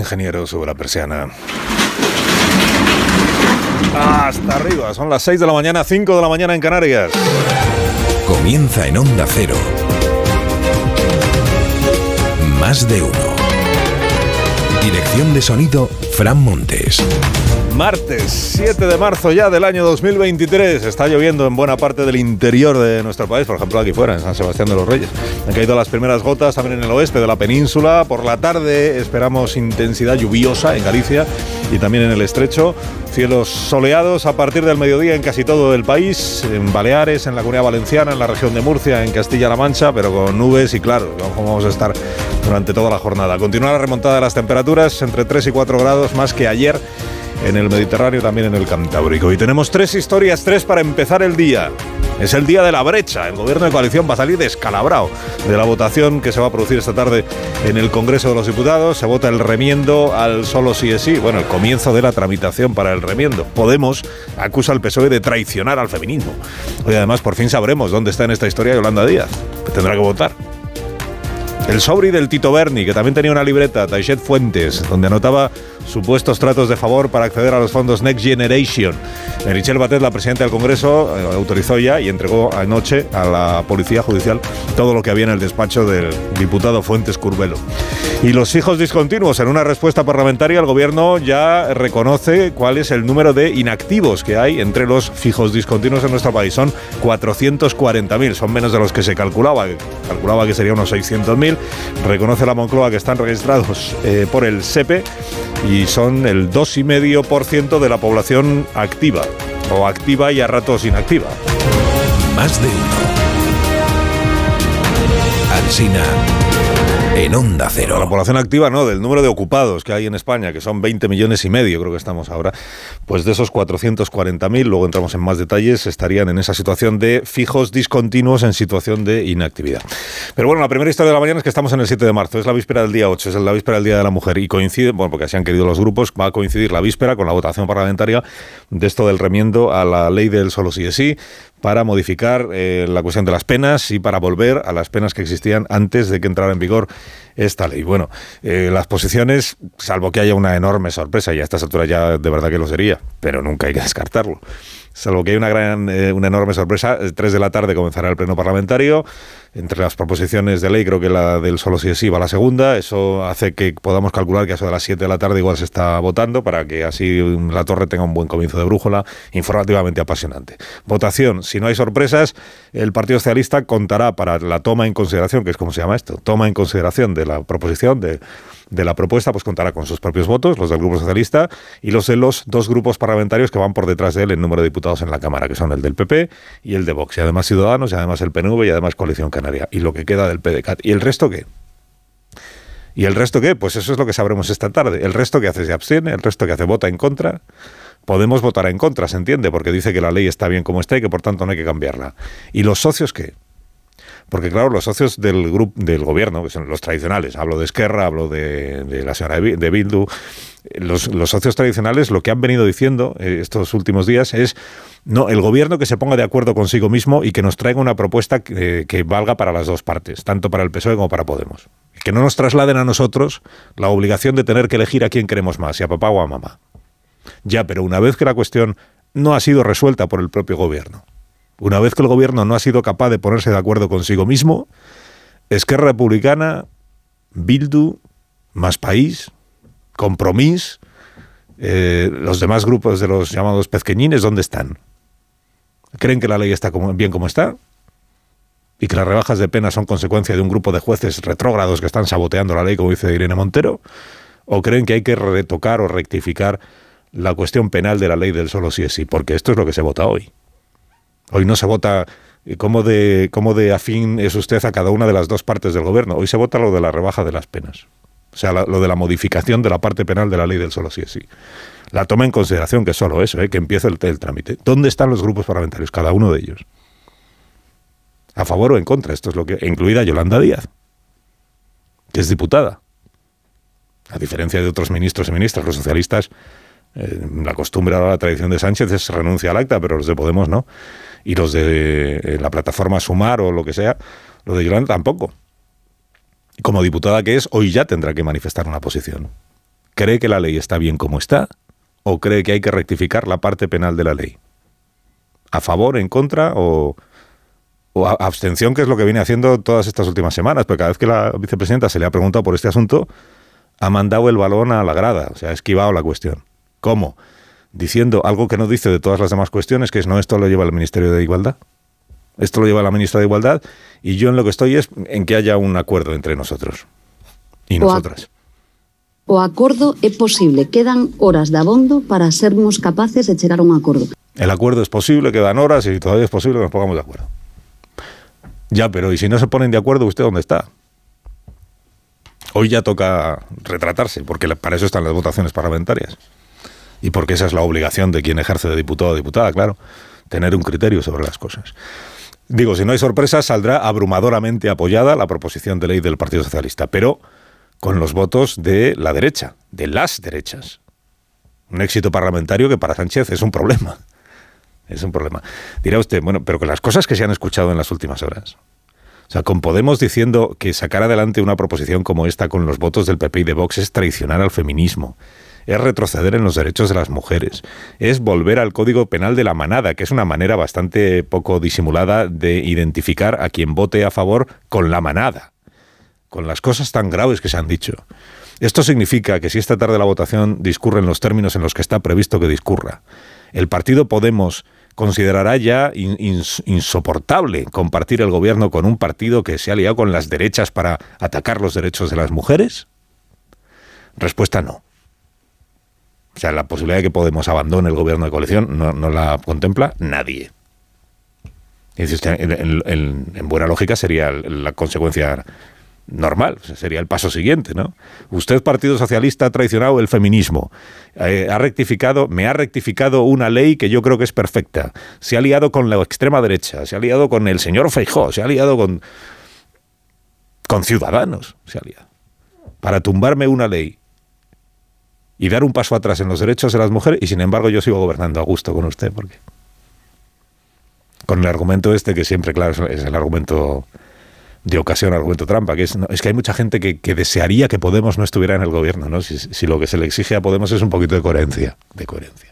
ingeniero, sube la persiana. Hasta arriba, son las 6 de la mañana, 5 de la mañana en Canarias. Comienza en Onda Cero. Más de uno. Dirección de sonido, Fran Montes. Martes 7 de marzo ya del año 2023. Está lloviendo en buena parte del interior de nuestro país, por ejemplo aquí fuera, en San Sebastián de los Reyes. Han caído las primeras gotas también en el oeste de la península. Por la tarde esperamos intensidad lluviosa en Galicia y también en el estrecho. Cielos soleados a partir del mediodía en casi todo el país, en Baleares, en la Comunidad Valenciana, en la región de Murcia, en Castilla-La Mancha, pero con nubes y claro, vamos a estar durante toda la jornada. Continúa la remontada de las temperaturas entre 3 y 4 grados más que ayer en el Mediterráneo, también en el Cantábrico. Y tenemos tres historias, tres para empezar el día. Es el día de la brecha. El gobierno de coalición va a salir descalabrado de la votación que se va a producir esta tarde en el Congreso de los Diputados. Se vota el remiendo al solo sí es sí. Bueno, el comienzo de la tramitación para el remiendo. Podemos acusa al PSOE de traicionar al feminismo. Hoy además por fin sabremos dónde está en esta historia Yolanda Díaz. Tendrá que votar. El sobri del Tito Berni, que también tenía una libreta, Taichet Fuentes, donde anotaba supuestos tratos de favor para acceder a los fondos Next Generation. Merichel Batet, la presidenta del Congreso, eh, autorizó ya y entregó anoche a la Policía Judicial todo lo que había en el despacho del diputado Fuentes Curbelo. Y los hijos discontinuos, en una respuesta parlamentaria, el Gobierno ya reconoce cuál es el número de inactivos que hay entre los fijos discontinuos en nuestro país. Son 440.000, son menos de los que se calculaba, calculaba que sería unos 600.000. Reconoce la Moncloa que están registrados eh, por el SEPE y son el 2,5% de la población activa, o activa y a ratos inactiva. Más de uno. Alsina en Onda Cero. La población activa no, del número de ocupados que hay en España, que son 20 millones y medio, creo que estamos ahora, pues de esos 440.000, luego entramos en más detalles, estarían en esa situación de fijos discontinuos en situación de inactividad. Pero bueno, la primera historia de la mañana es que estamos en el 7 de marzo, es la víspera del día 8, es la víspera del Día de la Mujer y coincide, bueno, porque así han querido los grupos, va a coincidir la víspera con la votación parlamentaria de esto del remiendo a la ley del solo sí es sí, para modificar eh, la cuestión de las penas y para volver a las penas que existían antes de que entrara en vigor esta ley. Bueno, eh, las posiciones, salvo que haya una enorme sorpresa, y a estas alturas ya de verdad que lo sería, pero nunca hay que descartarlo. Salvo que hay una gran, eh, una enorme sorpresa, tres de la tarde comenzará el pleno parlamentario. Entre las proposiciones de ley, creo que la del solo sí es sí va la segunda. Eso hace que podamos calcular que a eso de las 7 de la tarde igual se está votando para que así la torre tenga un buen comienzo de brújula informativamente apasionante. Votación. Si no hay sorpresas, el Partido Socialista contará para la toma en consideración, que es como se llama esto, toma en consideración de la proposición de de la propuesta, pues contará con sus propios votos, los del Grupo Socialista y los de los dos grupos parlamentarios que van por detrás de él en número de diputados en la Cámara, que son el del PP y el de Vox, y además Ciudadanos, y además el PNV, y además Coalición Canaria. Y lo que queda del PDCAT. ¿Y el resto qué? ¿Y el resto qué? Pues eso es lo que sabremos esta tarde. El resto que hace se abstiene, el resto que hace vota en contra. Podemos votar en contra, se entiende, porque dice que la ley está bien como está y que por tanto no hay que cambiarla. ¿Y los socios qué? Porque claro, los socios del grupo del gobierno, que son los tradicionales, hablo de Esquerra, hablo de, la señora de Bildu, los, socios tradicionales lo que han venido diciendo eh, estos últimos días es no el gobierno que se ponga de acuerdo consigo mismo y que nos traiga una propuesta que, que valga para las dos partes, tanto para el PSOE como para Podemos. Que no nos trasladen a nosotros la obligación de tener que elegir a quién queremos más, si a papá o a mamá. Ya, pero una vez que la cuestión no ha sido resuelta por el propio gobierno, una vez que el gobierno no ha sido capaz de ponerse de acuerdo consigo mismo, Esquerra Republicana, Bildu, Más País, Compromís, eh, los demás grupos de los llamados pezqueñines, ¿dónde están? ¿Creen que la ley está bien como está? ¿Y que las rebajas de pena son consecuencia de un grupo de jueces retrógrados que están saboteando la ley, como dice Irene Montero? ¿O creen que hay que retocar o rectificar la cuestión penal de la ley del solo sí es sí? Porque esto es lo que se vota hoy. Hoy no se vota eh, cómo de, cómo de afín es usted a cada una de las dos partes del gobierno. Hoy se vota lo de la rebaja de las penas. O sea, lo de la modificación de la parte penal de la ley del solo sí es sí. La toma en consideración que solo eso, ¿eh? que empiece el, el trámite. ¿Dónde están los grupos parlamentarios? Cada uno de ellos. ¿A favor o en contra? Esto es lo que. incluida Yolanda Díaz, que es diputada. A diferencia de otros ministros y ministras, los socialistas, eh, la costumbre ahora, la tradición de Sánchez es renuncia al acta, pero los de Podemos no y los de eh, la plataforma Sumar o lo que sea, lo de Yolanda tampoco. Como diputada que es, hoy ya tendrá que manifestar una posición. ¿Cree que la ley está bien como está? ¿O cree que hay que rectificar la parte penal de la ley? ¿A favor, en contra o, o abstención, que es lo que viene haciendo todas estas últimas semanas? Porque cada vez que la vicepresidenta se le ha preguntado por este asunto, ha mandado el balón a la grada, o sea, ha esquivado la cuestión. ¿Cómo? Diciendo algo que no dice de todas las demás cuestiones, que es no, esto lo lleva el Ministerio de Igualdad. Esto lo lleva la ministra de Igualdad y yo en lo que estoy es en que haya un acuerdo entre nosotros y nosotras. O acuerdo es posible, quedan horas de abondo para sermos capaces de llegar a un acuerdo. El acuerdo es posible, quedan horas y todavía es posible que nos pongamos de acuerdo. Ya, pero ¿y si no se ponen de acuerdo, usted dónde está? Hoy ya toca retratarse, porque para eso están las votaciones parlamentarias. Y porque esa es la obligación de quien ejerce de diputado o diputada, claro, tener un criterio sobre las cosas. Digo, si no hay sorpresa, saldrá abrumadoramente apoyada la proposición de ley del Partido Socialista, pero con los votos de la derecha, de las derechas. Un éxito parlamentario que para Sánchez es un problema. Es un problema. Dirá usted, bueno, pero con las cosas que se han escuchado en las últimas horas. O sea, con Podemos diciendo que sacar adelante una proposición como esta con los votos del PP y de Vox es traicionar al feminismo es retroceder en los derechos de las mujeres, es volver al Código Penal de la manada, que es una manera bastante poco disimulada de identificar a quien vote a favor con la manada, con las cosas tan graves que se han dicho. Esto significa que si esta tarde la votación discurre en los términos en los que está previsto que discurra, el partido Podemos considerará ya insoportable compartir el gobierno con un partido que se ha liado con las derechas para atacar los derechos de las mujeres? Respuesta no. O sea, la posibilidad de que Podemos abandone el gobierno de coalición no, la contempla nadie. En, buena lógica sería la consecuencia normal, sería el paso siguiente, ¿no? Usted, Partido Socialista, ha traicionado el feminismo, eh, ha rectificado, me ha rectificado una ley que yo creo que es perfecta, se ha liado con la extrema derecha, se ha liado con el señor Feijó, se ha liado con, con ciudadanos, se ha liado, para tumbarme una ley y dar un paso atrás en los derechos de las mujeres y sin embargo yo sigo gobernando a gusto con usted porque con el argumento este que siempre claro es el argumento de ocasión, argumento trampa, que es, es que hay mucha gente que, desearía que Podemos no estuviera en el gobierno, ¿no? Si, si, lo que se le exige a Podemos es un poquito de coherencia, de coherencia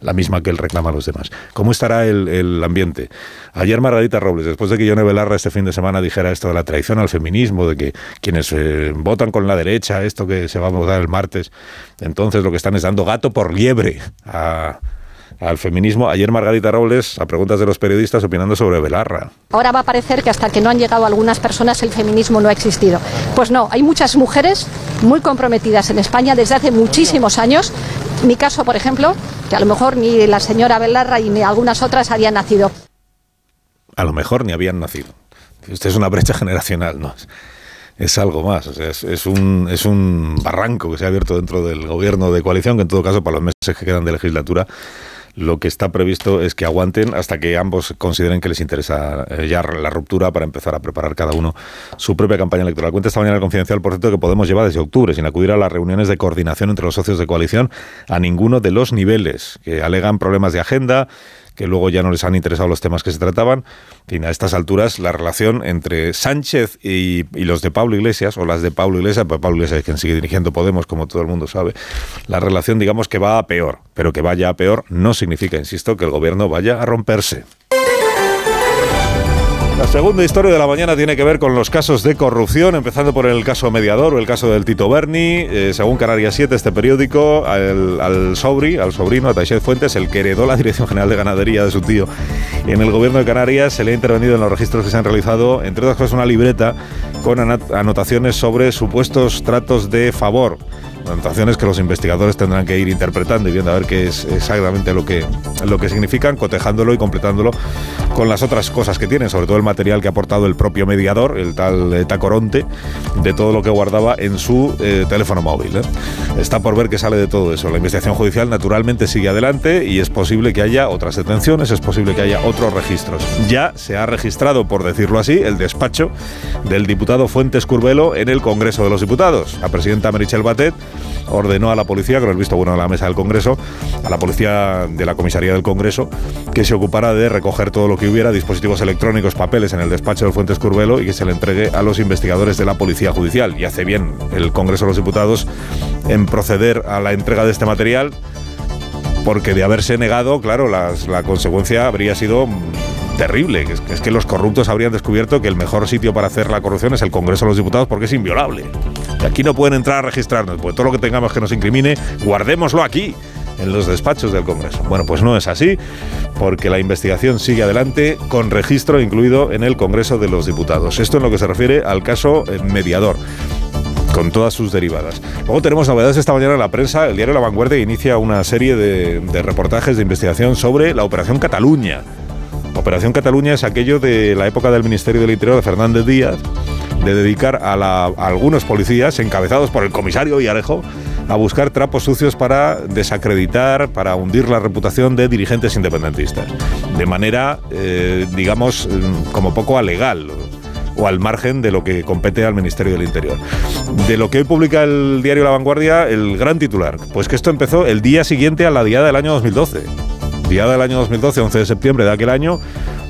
la misma que él reclama a los demás. ¿Cómo estará el, ambiente? Ayer Margarita Robles, después de que Yone Belarra este fin de semana dijera esto de la traición al feminismo, de que quienes eh, votan con la derecha, esto que se va a votar el martes, entonces lo que están es dando gato por liebre al feminismo. Ayer Margarita Robles, a preguntas de los periodistas, opinando sobre Belarra. Ahora va a parecer que hasta que no han llegado algunas personas el feminismo no ha existido. Pues no, hay muchas mujeres muy comprometidas en España desde hace muchísimos años. Mi caso, por ejemplo, que a lo mejor ni la señora Belarra y ni algunas otras habían nacido. A lo mejor ni habían nacido. Usted es una brecha generacional, ¿no? es algo más. Sea, es, un, es un barranco que se ha abierto dentro del gobierno de coalición, que en todo caso, para los meses que quedan de legislatura, lo que está previsto es que aguanten hasta que ambos consideren que les interesa eh, ya la ruptura para empezar a preparar cada uno su propia campaña electoral. Cuenta esta mañana el Confidencial, por cierto, que Podemos llevar desde octubre sin acudir a las reuniones de coordinación entre los socios de coalición a ninguno de los niveles, que alegan problemas de agenda, que luego ya no les han interesado los temas que se trataban. En a estas alturas la relación entre Sánchez y, los de Pablo Iglesias, o las de Pablo Iglesias, pues Pablo Iglesias es quien sigue dirigiendo Podemos, como todo el mundo sabe, la relación digamos que va a peor, pero que vaya a peor no significa, insisto, que el gobierno vaya a romperse. La segunda historia de la mañana tiene que ver con los casos de corrupción, empezando por el caso Mediador o el caso del Tito Berni. Eh, según Canarias 7, este periódico, al, sobri, al sobrino, a Taixet Fuentes, el que heredó la Dirección General de Ganadería de su tío en el gobierno de Canarias, se le ha intervenido en los registros que se han realizado, entre otras cosas, una libreta con anotaciones sobre supuestos tratos de favor anotaciones que los investigadores tendrán que ir interpretando y viendo a ver qué es exactamente lo que, lo que significan, cotejándolo y completándolo con las otras cosas que tienen, sobre todo el material que ha aportado el propio mediador, el tal eh, Tacoronte, de todo lo que guardaba en su eh, teléfono móvil. ¿eh? Está por ver qué sale de todo eso. La investigación judicial naturalmente sigue adelante y es posible que haya otras detenciones, es posible que haya otros registros. Ya se ha registrado, por decirlo así, el despacho del diputado Fuentes Curbelo en el Congreso de los Diputados. La presidenta Merichel Batet ordenó a la policía, con el visto bueno de la mesa del Congreso, a la policía de la comisaría del Congreso, que se ocupara de recoger todo lo que hubiera, dispositivos electrónicos, papeles en el despacho del Fuentes Curbelo y que se le entregue a los investigadores de la Policía Judicial. Y hace bien el Congreso de los Diputados en proceder a la entrega de este material, porque de haberse negado, claro, la consecuencia habría sido terrible, es, que es, que los corruptos habrían descubierto que el mejor sitio para hacer la corrupción es el Congreso de los Diputados porque es inviolable. Y aquí no pueden entrar a registrarnos, pues todo lo que tengamos que nos incrimine, guardémoslo aquí en los despachos del Congreso. Bueno, pues no es así, porque la investigación sigue adelante con registro incluido en el Congreso de los Diputados. Esto en lo que se refiere al caso eh, mediador con todas sus derivadas. Luego tenemos novedades esta mañana en la prensa. El diario La Vanguardia inicia una serie de, reportajes de investigación sobre la Operación Cataluña. Operación Cataluña es aquello de la época del Ministerio del Interior de Fernández Díaz, de dedicar a, algunos policías, encabezados por el comisario Villarejo, a buscar trapos sucios para desacreditar, para hundir la reputación de dirigentes independentistas. De manera, eh, digamos, como poco alegal o al margen de lo que compete al Ministerio del Interior. De lo que hoy publica el diario La Vanguardia, el gran titular, pues que esto empezó el día siguiente a la diada del año 2012. Diada del año 2012, 11 de septiembre de aquel año,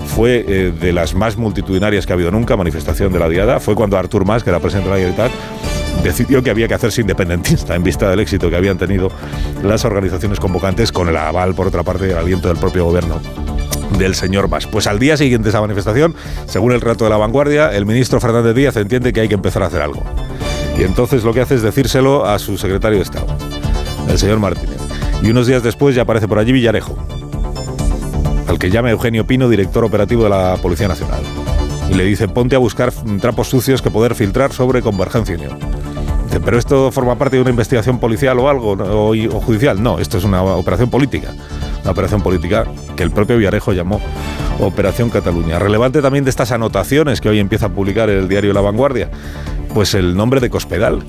fue eh, de las más multitudinarias que ha habido nunca, manifestación de la Diada. Fue cuando Artur Mas, que era presidente de la Generalitat, decidió que había que hacerse independentista en vista del éxito que habían tenido las organizaciones convocantes con el aval, por otra parte, el aliento del propio gobierno del señor Mas. Pues al día siguiente de esa manifestación, según el relato de la vanguardia, el ministro Fernández Díaz entiende que hay que empezar a hacer algo. Y entonces lo que hace es decírselo a su secretario de Estado, el señor Martínez. Y unos días después ya aparece por allí Villarejo, al que llama Eugenio Pino, director operativo de la Policía Nacional. Y le dice, ponte a buscar trapos sucios que poder filtrar sobre Convergencia Unión. Pero esto forma parte de una investigación policial o algo, o, o judicial. No, esto es una operación política. Una operación política que el propio Villarejo llamó Operación Cataluña. Relevante también de estas anotaciones que hoy empieza a publicar el diario La Vanguardia, pues el nombre de Cospedal,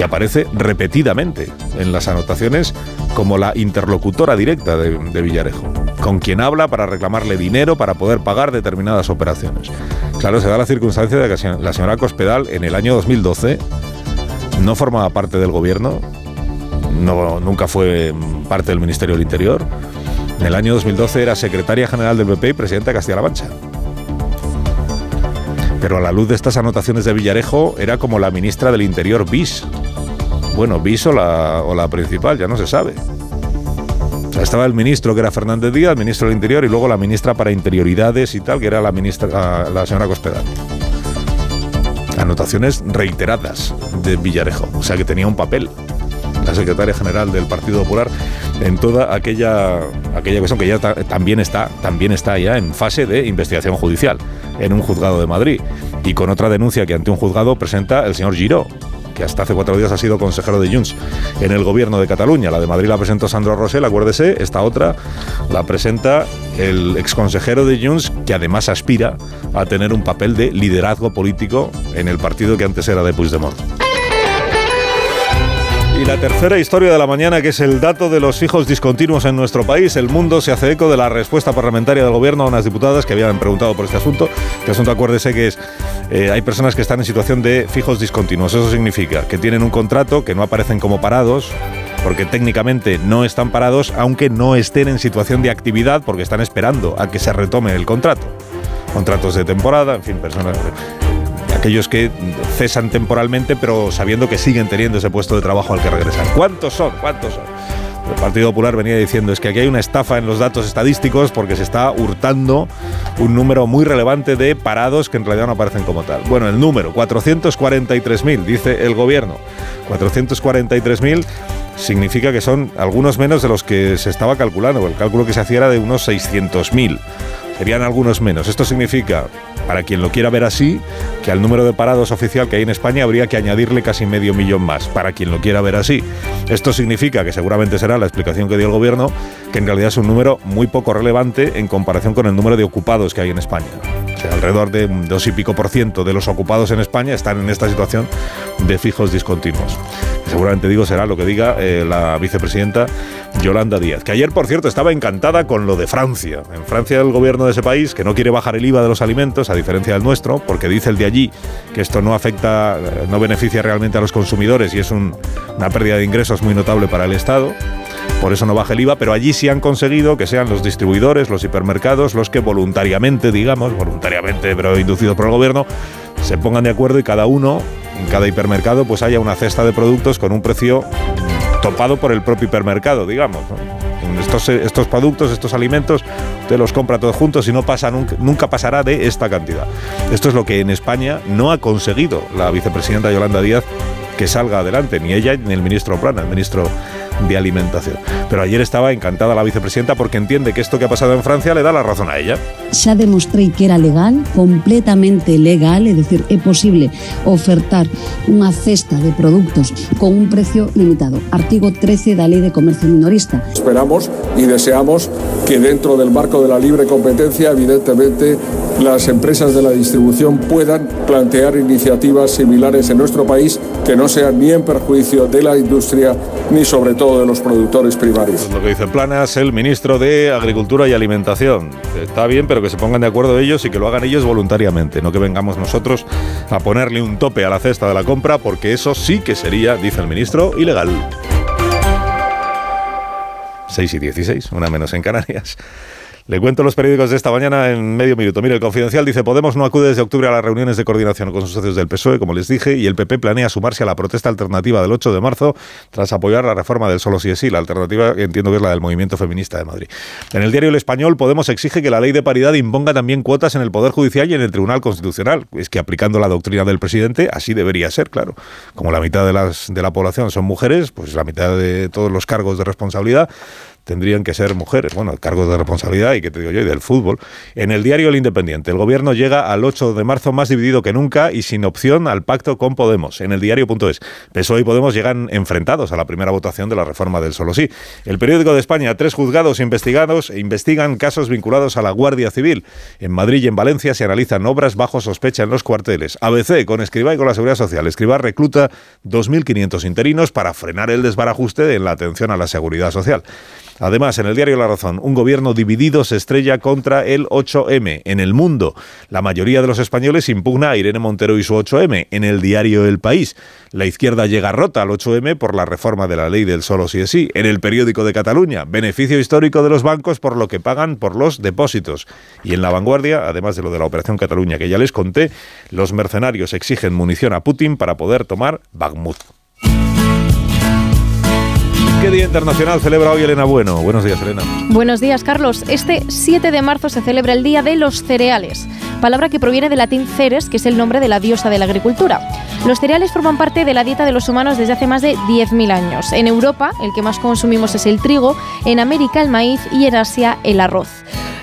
que aparece repetidamente en las anotaciones como la interlocutora directa de, Villarejo, con quien habla para reclamarle dinero para poder pagar determinadas operaciones. Claro, se da la circunstancia de que la señora Cospedal en el año 2012 no formaba parte del gobierno, no, nunca fue parte del Ministerio del Interior. En el año 2012 era secretaria general del PP y presidenta de Castilla-La Mancha. Pero a la luz de estas anotaciones de Villarejo era como la ministra del Interior bis. Bueno, bis o la, o la principal, ya no se sabe. O sea, estaba el ministro que era Fernández Díaz, ministro del Interior, y luego la ministra para Interioridades y tal, que era la ministra, la señora Cospedal. Anotaciones reiteradas de Villarejo, o sea que tenía un papel la secretaria general del Partido Popular en toda aquella aquella cuestión que ya ta también está también está ya en fase de investigación judicial en un juzgado de Madrid y con otra denuncia que ante un juzgado presenta el señor Giró que hasta hace cuatro días ha sido consejero de Junts en el gobierno de Cataluña. La de Madrid la presentó Sandro Rosell, acuérdese, esta otra la presenta el exconsejero de Junts, que además aspira a tener un papel de liderazgo político en el partido que antes era de Puigdemont. Y la tercera historia de la mañana, que es el dato de los fijos discontinuos en nuestro país. El mundo se hace eco de la respuesta parlamentaria del gobierno a unas diputadas que habían preguntado por este asunto. Este asunto, acuérdese que es, eh, hay personas que están en situación de fijos discontinuos. Eso significa que tienen un contrato, que no aparecen como parados, porque técnicamente no están parados, aunque no estén en situación de actividad, porque están esperando a que se retome el contrato. Contratos de temporada, en fin, personas aquellos que cesan temporalmente, pero sabiendo que siguen teniendo ese puesto de trabajo al que regresan. ¿Cuántos son? ¿Cuántos son? El Partido Popular venía diciendo es que aquí hay una estafa en los datos estadísticos porque se está hurtando un número muy relevante de parados que en realidad no aparecen como tal. Bueno, el número, 443.000, dice el gobierno. 443.000 significa que son algunos menos de los que se estaba calculando. El cálculo que se hacía era de unos 600.000. Serían algunos menos. Esto significa, para quien lo quiera ver así, que al número de parados oficial que hay en España habría que añadirle casi medio millón más, para quien lo quiera ver así. Esto significa, que seguramente será la explicación que dio el gobierno, que en realidad es un número muy poco relevante en comparación con el número de ocupados que hay en España. Alrededor de dos y pico por ciento de los ocupados en España están en esta situación de fijos discontinuos. Seguramente digo será lo que diga eh, la vicepresidenta Yolanda Díaz, que ayer, por cierto, estaba encantada con lo de Francia. En Francia el gobierno de ese país, que no quiere bajar el IVA de los alimentos, a diferencia del nuestro, porque dice el de allí que esto no afecta, no beneficia realmente a los consumidores y es un, una pérdida de ingresos muy notable para el Estado por eso no baja el IVA, pero allí sí han conseguido que sean los distribuidores, los hipermercados, los que voluntariamente, digamos, voluntariamente, pero inducidos por el gobierno, se pongan de acuerdo y cada uno en cada hipermercado pues haya una cesta de productos con un precio topado por el propio hipermercado, digamos. Estos, productos, estos alimentos, usted los compra todos juntos y no pasa nunca, nunca pasará de esta cantidad. Esto es lo que en España no ha conseguido la vicepresidenta Yolanda Díaz que salga adelante, ni ella ni el ministro Plana, el ministro de alimentación. Pero ayer estaba encantada la vicepresidenta porque entiende que esto que ha pasado en Francia le da la razón a ella. Ya demostré que era legal, completamente legal, es decir, es posible ofertar una cesta de productos con un precio limitado. Artículo 13 de la Ley de Comercio Minorista. Esperamos y deseamos que dentro del marco de la libre competencia, evidentemente, las empresas de la distribución puedan plantear iniciativas similares en nuestro país que no sean ni en perjuicio de la industria ni sobre todo de los productores primarios. lo que dice Planas, el ministro de Agricultura y Alimentación. Está bien, pero que se pongan de acuerdo ellos y que lo hagan ellos voluntariamente, no que vengamos nosotros a ponerle un tope a la cesta de la compra, porque eso sí que sería, dice el ministro, ilegal. 6 y 16, una menos en Canarias. Le cuento los periódicos de esta mañana en medio minuto. Mire, el Confidencial dice, Podemos no acude desde octubre a las reuniones de coordinación con sus socios del PSOE, como les dije, y el PP planea sumarse a la protesta alternativa del 8 de marzo tras apoyar la reforma del solo sí es sí. La alternativa entiendo que es la del movimiento feminista de Madrid. En el diario El Español, Podemos exige que la ley de paridad imponga también cuotas en el Poder Judicial y en el Tribunal Constitucional. Es que aplicando la doctrina del presidente, así debería ser, claro. Como la mitad de, las, de la población son mujeres, pues la mitad de todos los cargos de responsabilidad tendrían que ser mujeres. Bueno, cargos de responsabilidad y que te digo yo, del fútbol. En el diario El Independiente, el gobierno llega al 8 de marzo más dividido que nunca y sin opción al pacto con Podemos. En el diario.es, PSOE y Podemos llegan enfrentados a la primera votación de la reforma del solo sí. El periódico de España, tres juzgados investigados investigan casos vinculados a la Guardia Civil. En Madrid y en Valencia se analizan obras bajo sospecha en los cuarteles. ABC con Escriba y con la Seguridad Social. Escriba recluta 2.500 interinos para frenar el desbarajuste en la atención a la seguridad social. Además, en el diario La Razón, un gobierno dividido se estrella contra el 8M. En el mundo, la mayoría de los españoles impugna a Irene Montero y su 8M. En el diario El País, la izquierda llega rota al 8M por la reforma de la ley del solo sí es sí. En el periódico de Cataluña, beneficio histórico de los bancos por lo que pagan por los depósitos. Y en la vanguardia, además de lo de la Operación Cataluña que ya les conté, los mercenarios exigen munición a Putin para poder tomar Bakhmut. ¿Qué Día Internacional celebra hoy Elena Bueno? Buenos días, Elena. Buenos días, Carlos. Este 7 de marzo se celebra el Día de los Cereales, palabra que proviene del latín ceres, que es el nombre de la diosa de la agricultura. Los cereales forman parte de la dieta de los humanos desde hace más de 10.000 años. En Europa, el que más consumimos es el trigo, en América el maíz y en Asia el arroz.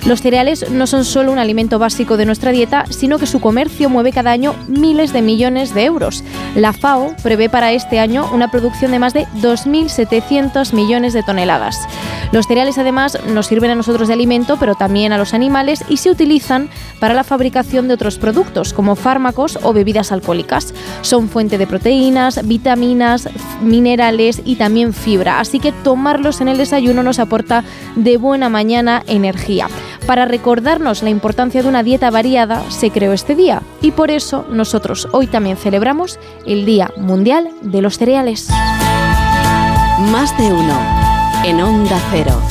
Los cereales no son solo un alimento básico de nuestra dieta, sino que su comercio mueve cada año miles de millones de euros. La FAO prevé para este año una producción de más de 2.700 millones de toneladas. Los cereales además nos sirven a nosotros de alimento, pero también a los animales y se utilizan para la fabricación de otros productos, como fármacos o bebidas alcohólicas. Son fuente de proteínas, vitaminas, minerales y también fibra, así que tomarlos en el desayuno nos aporta de buena mañana energía. Para recordarnos la importancia de una dieta variada, se creó este día y por eso nosotros hoy también celebramos el Día Mundial de los Cereales. Más de uno en Onda Cero.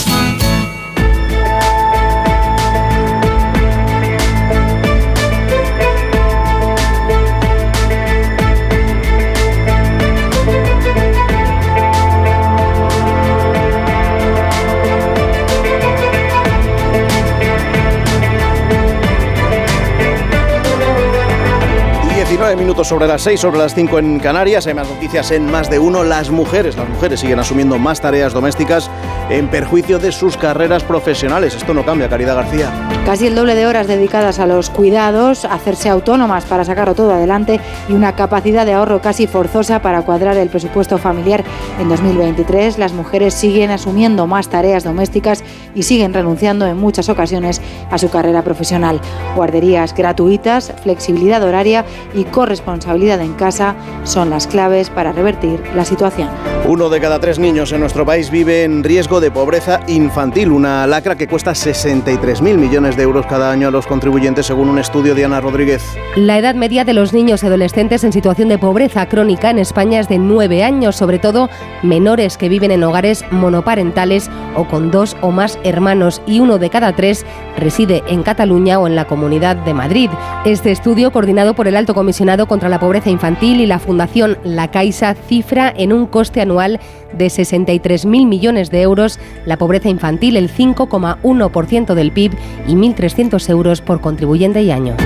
19 minutos sobre las 6, sobre las 5 en Canarias. Hay más noticias en más de uno. Las mujeres, las mujeres siguen asumiendo más tareas domésticas en perjuicio de sus carreras profesionales. Esto no cambia, Caridad García. Casi el doble de horas dedicadas a los cuidados, hacerse autónomas para sacarlo todo adelante y una capacidad de ahorro casi forzosa para cuadrar el presupuesto familiar en 2023. Las mujeres siguen asumiendo más tareas domésticas y siguen renunciando en muchas ocasiones a su carrera profesional. Guarderías gratuitas, flexibilidad horaria y corresponsabilidad en casa son las claves para revertir la situación. Uno de cada tres niños en nuestro país vive en riesgo de pobreza infantil, una lacra que cuesta 63.000 millones de euros cada año a los contribuyentes según un estudio de Ana Rodríguez. La edad media de los niños y adolescentes en situación de pobreza crónica en España es de 9 años, sobre todo menores que viven en hogares monoparentales o con dos o más hermanos y uno de cada tres reside en Cataluña o en la Comunidad de Madrid. Este estudio, coordinado por el Alto Comisionado contra la Pobreza Infantil y la Fundación La Caixa cifra en un coste anual de 63.000 millones de euros la pobreza infantil, el 5,1% del PIB y 1.300 euros por contribuyente y año.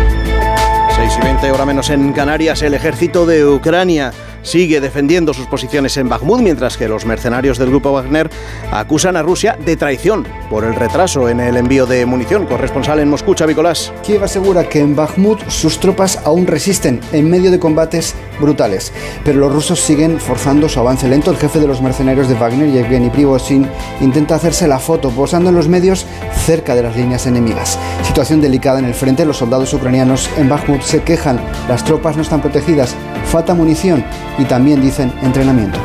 6 y 20 horas menos en Canarias, el ejército de Ucrania sigue defendiendo sus posiciones en Bakhmut, mientras que los mercenarios del grupo Wagner acusan a Rusia de traición por el retraso en el envío de munición. Corresponsal en Moscú, Chavicolás. Kiev asegura que en Bakhmut sus tropas aún resisten en medio de combates brutales, pero los rusos siguen forzando su avance lento. El jefe de los mercenarios de Wagner, Yevgeny Prigozhin, intenta hacerse la foto posando en los medios cerca de las líneas enemigas. Situación delicada en el frente, los soldados ucranianos en Bakhmut se quejan, las tropas no están protegidas, falta munición y también dicen entrenamiento.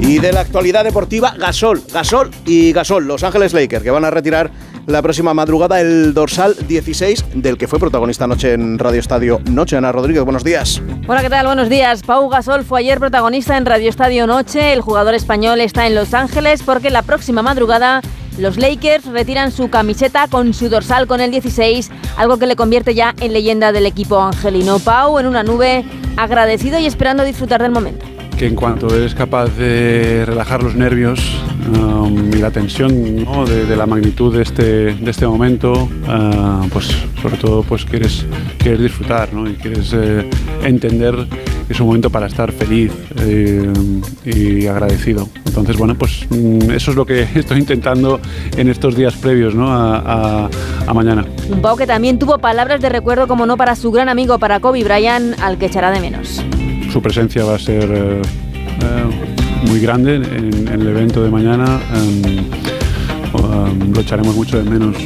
Y de la actualidad deportiva, Gasol, Gasol y Gasol, Los Ángeles Lakers, que van a retirar la próxima madrugada el dorsal 16 del que fue protagonista anoche en Radio Estadio Noche. Ana Rodríguez, buenos días. Hola, ¿qué tal? Buenos días. Pau Gasol fue ayer protagonista en Radio Estadio Noche. El jugador español está en Los Ángeles porque la próxima madrugada los Lakers retiran su camiseta con su dorsal con el 16, algo que le convierte ya en leyenda del equipo angelino. Pau en una nube, agradecido y esperando disfrutar del momento que en cuanto eres capaz de relajar los nervios um, y la tensión de, la magnitud de este, de este momento, uh, pues sobre todo pues quieres, quieres disfrutar ¿no? y quieres eh, entender es un momento para estar feliz eh, y agradecido. Entonces, bueno, pues mm, eso es lo que estoy intentando en estos días previos ¿no? a, a, mañana. Un Pau que también tuvo palabras de recuerdo, como no, para su gran amigo, para Kobe Bryant, al que echará de menos su presencia va a ser eh, eh, muy grande en, el evento de mañana. Em, em, lo echaremos mucho de menos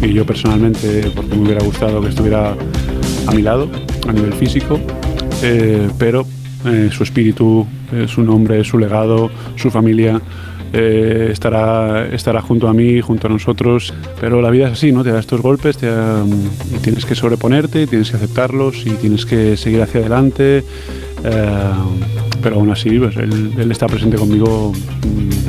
y yo personalmente, porque me hubiera gustado que estuviera a mi lado a nivel físico, eh, pero su espíritu, su nombre, su legado, su familia. estará, estará junto a mí, junto a nosotros, pero la vida es así, ¿no? Te da estos golpes y tienes que sobreponerte, tienes que aceptarlos y tienes que seguir hacia adelante eh, pero aún así, pues, él, está presente conmigo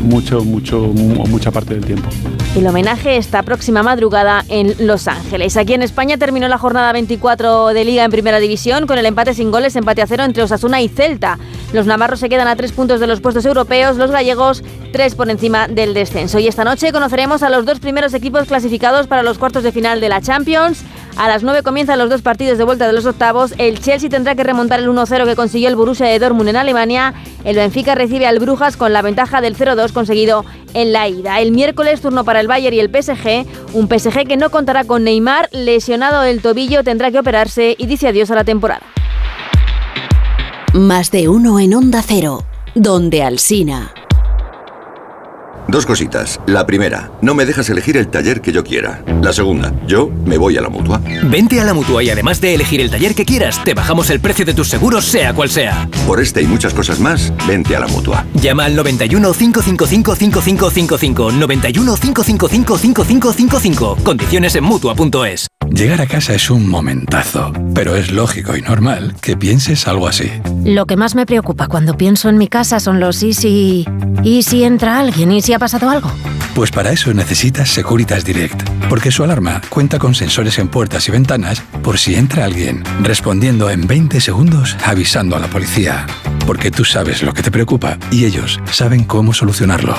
mucho, mucho, mucha parte del tiempo. El homenaje esta próxima madrugada en Los Ángeles. Aquí en España terminó la jornada 24 de Liga en Primera División con el empate sin goles, empate a cero entre Osasuna y Celta. Los navarros se quedan a tres puntos de los puestos europeos, los gallegos tres por encima del descenso. Y esta noche conoceremos a los dos primeros equipos clasificados para los cuartos de final de la Champions. A las 9 comienzan los dos partidos de vuelta de los octavos. El Chelsea tendrá que remontar el 1-0 que consiguió el Borussia de Dortmund en Alemania. El Benfica recibe al Brujas con la ventaja del 0-2 conseguido en la ida. El miércoles turno para el Bayern y el PSG. Un PSG que no contará con Neymar, lesionado del tobillo, tendrá que operarse y dice adiós a la temporada. Más de uno en Onda Cero, donde Alsina. Dos cositas. La primera, no me dejas elegir el taller que yo quiera. La segunda, yo me voy a la mutua. Vente a la mutua y además de elegir el taller que quieras, te bajamos el precio de tus seguros, sea cual sea. Por este y muchas cosas más, vente a la mutua. Llama al 91 555 5555. 91 555 5555. Condiciones en mutua.es. Llegar a casa es un momentazo, pero es lógico y normal que pienses algo así. Lo que más me preocupa cuando pienso en mi casa son los y si. ¿Y si entra alguien? ¿Y si ha pasado algo? Pues para eso necesitas Securitas Direct, porque su alarma cuenta con sensores en puertas y ventanas por si entra alguien, respondiendo en 20 segundos avisando a la policía. Porque tú sabes lo que te preocupa y ellos saben cómo solucionarlo.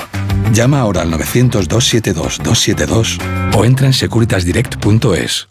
Llama ahora al 900-272-272 o entra en securitasdirect.es.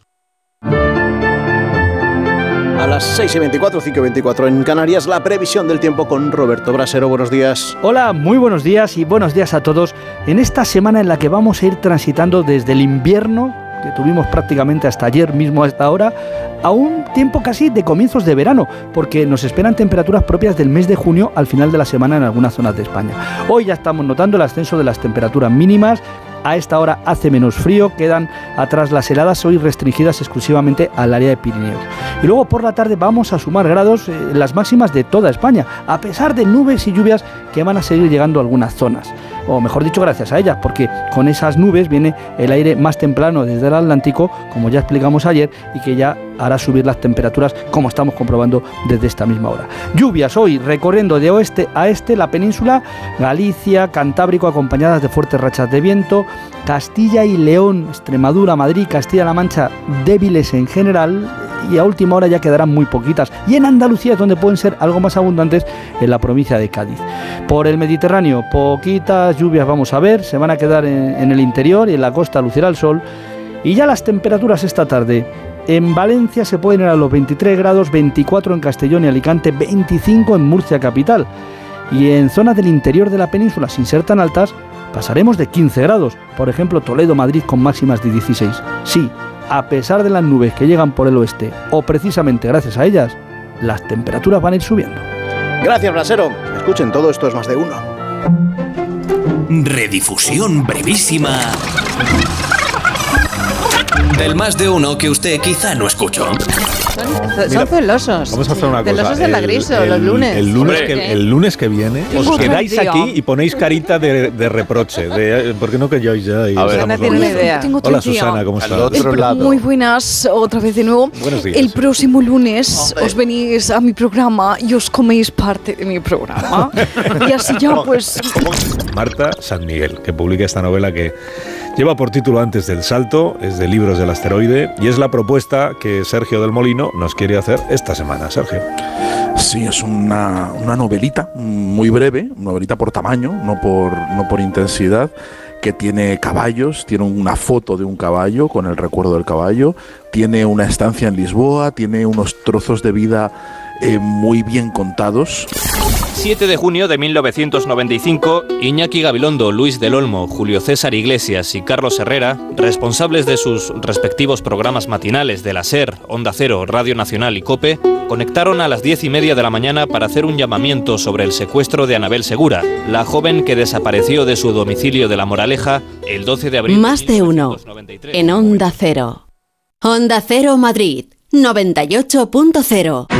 A las 6 y 24, 5 y 24 en Canarias, la previsión del tiempo con Roberto Brasero. Buenos días. Hola, muy buenos días y buenos días a todos en esta semana en la que vamos a ir transitando desde el invierno que tuvimos prácticamente hasta ayer mismo a esta hora, a un tiempo casi de comienzos de verano, porque nos esperan temperaturas propias del mes de junio al final de la semana en algunas zonas de España. Hoy ya estamos notando el ascenso de las temperaturas mínimas, a esta hora hace menos frío, quedan atrás las heladas hoy restringidas exclusivamente al área de Pirineos. Y luego por la tarde vamos a sumar grados en las máximas de toda España, a pesar de nubes y lluvias que van a seguir llegando a algunas zonas. O mejor dicho, gracias a ellas, porque con esas nubes viene el aire más templano desde el Atlántico, como ya explicamos ayer, y que ya hará subir las temperaturas, como estamos comprobando desde esta misma hora. Lluvias hoy recorriendo de oeste a este la península, Galicia, Cantábrico, acompañadas de fuertes rachas de viento, Castilla y León, Extremadura, Madrid, Castilla-La Mancha débiles en general, y a última hora ya quedarán muy poquitas. Y en Andalucía es donde pueden ser algo más abundantes en la provincia de Cádiz. Por el Mediterráneo, poquitas lluvias vamos a ver, se van a quedar en, el interior y en la costa lucirá el sol. Y ya las temperaturas esta tarde. En Valencia se pueden ir a los 23 grados, 24 en Castellón y Alicante, 25 en Murcia capital. Y en zonas del interior de la península, sin ser tan altas, pasaremos de 15 grados. Por ejemplo, Toledo, Madrid con máximas de 16. Sí, a pesar de las nubes que llegan por el oeste, o precisamente gracias a ellas, las temperaturas van a ir subiendo. Gracias, Blasero. Escuchen, todo esto es más de uno. Redifusión brevísima del más de uno que usted quizá no escuchó. Son, son celosos. Vamos a hacer una cosa. Celosos de la El- griso, el- los lunes. El lunes, Hombre. que, el lunes que viene os quedáis aquí y ponéis carita de, de reproche. De, ¿Por qué no que yo ya? Y A ver. Susana tiene una idea. Hola. Susana, ¿cómo Al estás? otro lado. Muy buenas, otra vez de nuevo. Buenos días. El próximo lunes os venís a mi programa y os coméis parte de mi programa. y así ya, pues. Marta San Miguel, que publica esta novela que lleva por título Antes del Salto, es de Libros del Asteroide y es la propuesta que Sergio del Molino nos quiere hacer esta semana. Sergio. Sí, es una, una novelita muy breve, una novelita por tamaño, no por, no por intensidad, que tiene caballos, tiene una foto de un caballo con el recuerdo del caballo, tiene una estancia en Lisboa, tiene unos trozos de vida eh, muy bien contados. 7 de junio de 1995, Iñaki Gabilondo, Luis del Olmo, Julio César Iglesias y Carlos Herrera, responsables de sus respectivos programas matinales de la SER, Onda Cero, Radio Nacional y COPE, conectaron a las 10 y media de la mañana para hacer un llamamiento sobre el secuestro de Anabel Segura, la joven que desapareció de su domicilio de La Moraleja el 12 de abril. Más de uno. En Onda Cero. Onda Cero Madrid. 98.0.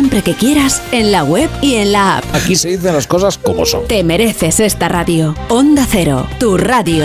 siempre que quieras en la web y en la app. Aquí se dicen las cosas como son. Te mereces esta radio. Onda Cero, tu radio.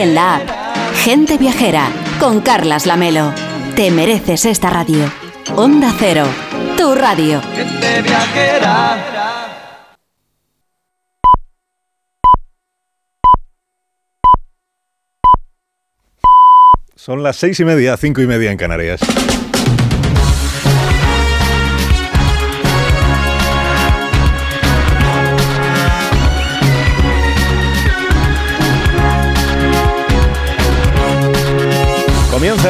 en la app. Gente viajera con Carlas Lamelo. Te mereces esta radio. Onda Cero, tu radio. Gente viajera. Son las seis y media, cinco y media en Canarias.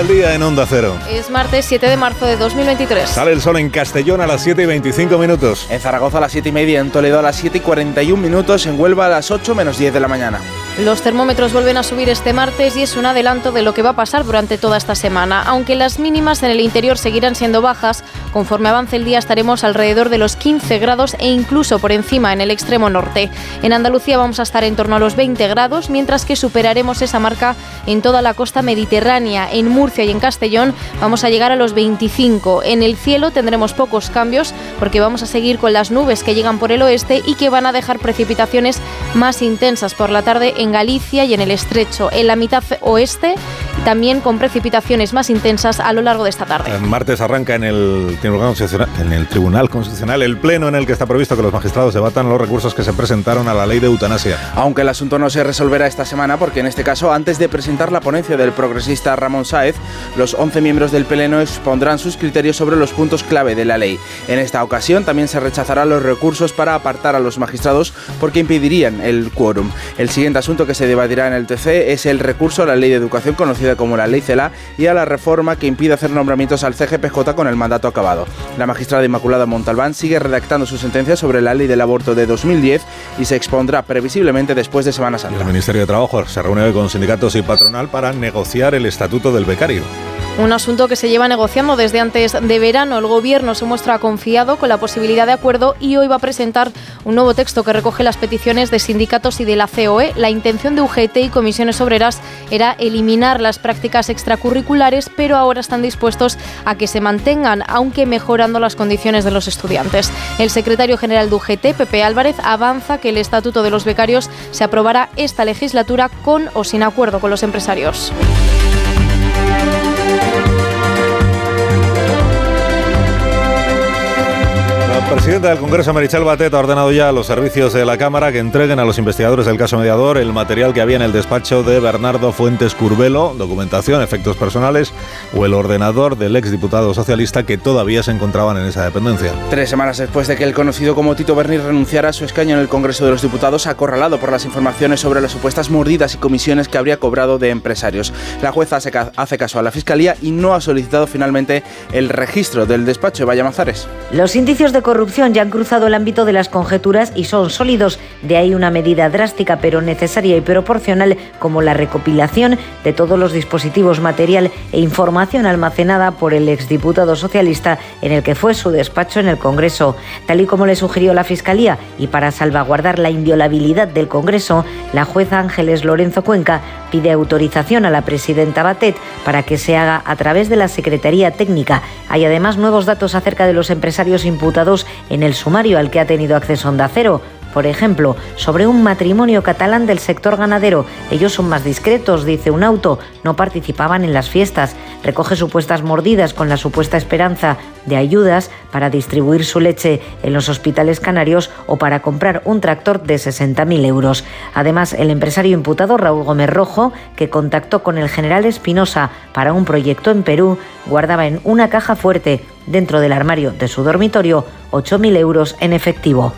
Comienza el día en Onda Cero. Es martes 7 de marzo de 2023. Sale el sol en Castellón a las 7 y 25 minutos. En Zaragoza a las 7 y media, en Toledo a las 7 y 41 minutos, en Huelva a las 8 menos 10 de la mañana. Los termómetros vuelven a subir este martes y es un adelanto de lo que va a pasar durante toda esta semana. Aunque las mínimas en el interior seguirán siendo bajas, conforme avance el día estaremos alrededor de los 15 grados e incluso por encima en el extremo norte. En Andalucía vamos a estar en torno a los 20 grados, mientras que superaremos esa marca en toda la costa mediterránea. En Murcia y en Castellón vamos a llegar a los 25. En el cielo tendremos pocos cambios porque vamos a seguir con las nubes que llegan por el oeste y que van a dejar precipitaciones más intensas por la tarde en Galicia y en el estrecho. En la mitad oeste también con precipitaciones más intensas a lo largo de esta tarde. El martes arranca en el, Tribunal Constitucional, en el Tribunal Constitucional el pleno en el que está previsto que los magistrados debatan los recursos que se presentaron a la ley de eutanasia. Aunque el asunto no se resolverá esta semana porque en este caso antes de presentar la ponencia del progresista Ramón Sáez, los 11 miembros del pleno expondrán sus criterios sobre los puntos clave de la ley. En esta ocasión también se rechazarán los recursos para apartar a los magistrados porque impedirían el quórum. El siguiente asunto que se debatirá en el TC es el recurso a la ley de educación conocida como la ley CELA y a la reforma que impide hacer nombramientos al CGPJ con el mandato acabado. La magistrada Inmaculada Montalbán sigue redactando su sentencia sobre la ley del aborto de 2010 y se expondrá previsiblemente después de Semana Santa. El Ministerio de Trabajo se reúne hoy con sindicatos y patronal para negociar el estatuto del Un asunto que se lleva negociando desde antes de verano. El Gobierno se muestra confiado con la posibilidad de acuerdo y hoy va a presentar un nuevo texto que recoge las peticiones de sindicatos y de la COE. La intención de UGT y comisiones obreras era eliminar las prácticas extracurriculares, pero ahora están dispuestos a que se mantengan, aunque mejorando las condiciones de los estudiantes. El secretario general de UGT, Pepe Álvarez, avanza que el estatuto de los becarios se aprobará esta legislatura con o sin acuerdo con los empresarios. Presidenta del Congreso, Marichal Batet, ha ordenado ya a los servicios de la Cámara que entreguen a los investigadores del caso mediador el material que había en el despacho de Bernardo Fuentes Curbelo, documentación, efectos personales o el ordenador del exdiputado socialista que todavía se encontraban en esa dependencia. Tres semanas después de que el conocido como Tito Berni renunciara a su escaño en el Congreso de los Diputados, acorralado por las informaciones sobre las supuestas mordidas y comisiones que habría cobrado de empresarios. La jueza hace caso a la Fiscalía y no ha solicitado finalmente el registro del despacho de Vaya Mazares. Los indicios de corrupción ya han cruzado el ámbito de las conjeturas y son sólidos. De ahí una medida drástica pero necesaria y proporcional como la recopilación de todos los dispositivos material e información almacenada por el exdiputado socialista en el que fue su despacho en el Congreso. Tal y como le sugirió la Fiscalía y para salvaguardar la inviolabilidad del Congreso, la jueza Ángeles Lorenzo Cuenca pide autorización a la presidenta Batet para que se haga a través de la Secretaría Técnica. Hay además nuevos datos acerca de los empresarios imputados en el sumario al que ha tenido acceso Onda Cero. Por ejemplo, sobre un matrimonio catalán del sector ganadero. Ellos son más discretos, dice un auto, no participaban en las fiestas. Recoge supuestas mordidas con la supuesta esperanza de ayudas para distribuir su leche en los hospitales canarios o para comprar un tractor de 60.000 euros. Además, el empresario imputado Raúl Gómez Rojo, que contactó con el general Espinosa para un proyecto en Perú, guardaba en una caja fuerte dentro del armario de su dormitorio 8.000 euros en efectivo.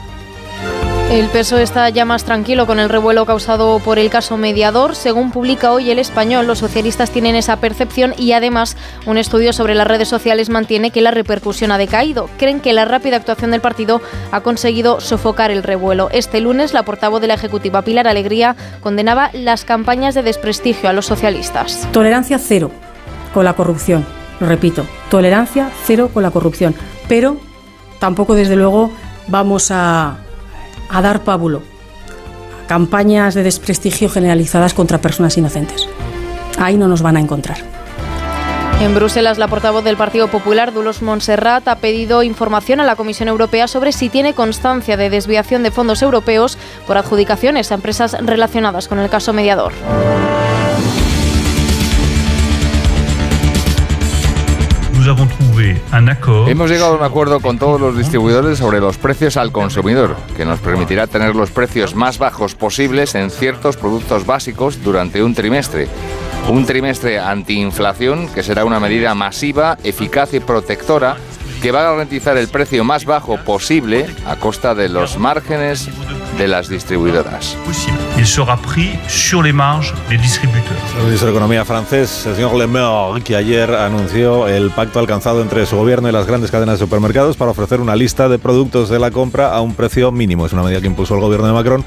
El PSOE está ya más tranquilo con el revuelo causado por el caso mediador. Según publica hoy el español, los socialistas tienen esa percepción y además un estudio sobre las redes sociales mantiene que la repercusión ha decaído. Creen que la rápida actuación del partido ha conseguido sofocar el revuelo. Este lunes, la portavoz de la Ejecutiva, Pilar Alegría, condenaba las campañas de desprestigio a los socialistas. Tolerancia cero con la corrupción, lo repito, tolerancia cero con la corrupción, pero tampoco desde luego vamos a a dar pábulo a campañas de desprestigio generalizadas contra personas inocentes. Ahí no nos van a encontrar. En Bruselas, la portavoz del Partido Popular, Dulos Montserrat, ha pedido información a la Comisión Europea sobre si tiene constancia de desviación de fondos europeos por adjudicaciones a empresas relacionadas con el caso mediador. Hemos llegado a un acuerdo con todos los distribuidores sobre los precios al consumidor, que nos permitirá tener los precios más bajos posibles en ciertos productos básicos durante un trimestre. Un trimestre antiinflación que será una medida masiva, eficaz y protectora que va a garantizar el precio más bajo posible a costa de los márgenes de las distribuidoras. Il sera pris sur les marges des distributeurs. El ministro de Economía francés, el señor Le Maire, que ayer anunció el pacto alcanzado entre su gobierno y las grandes cadenas de supermercados para ofrecer una lista de productos de la compra a un precio mínimo. Es una medida que impulsó el gobierno de Macron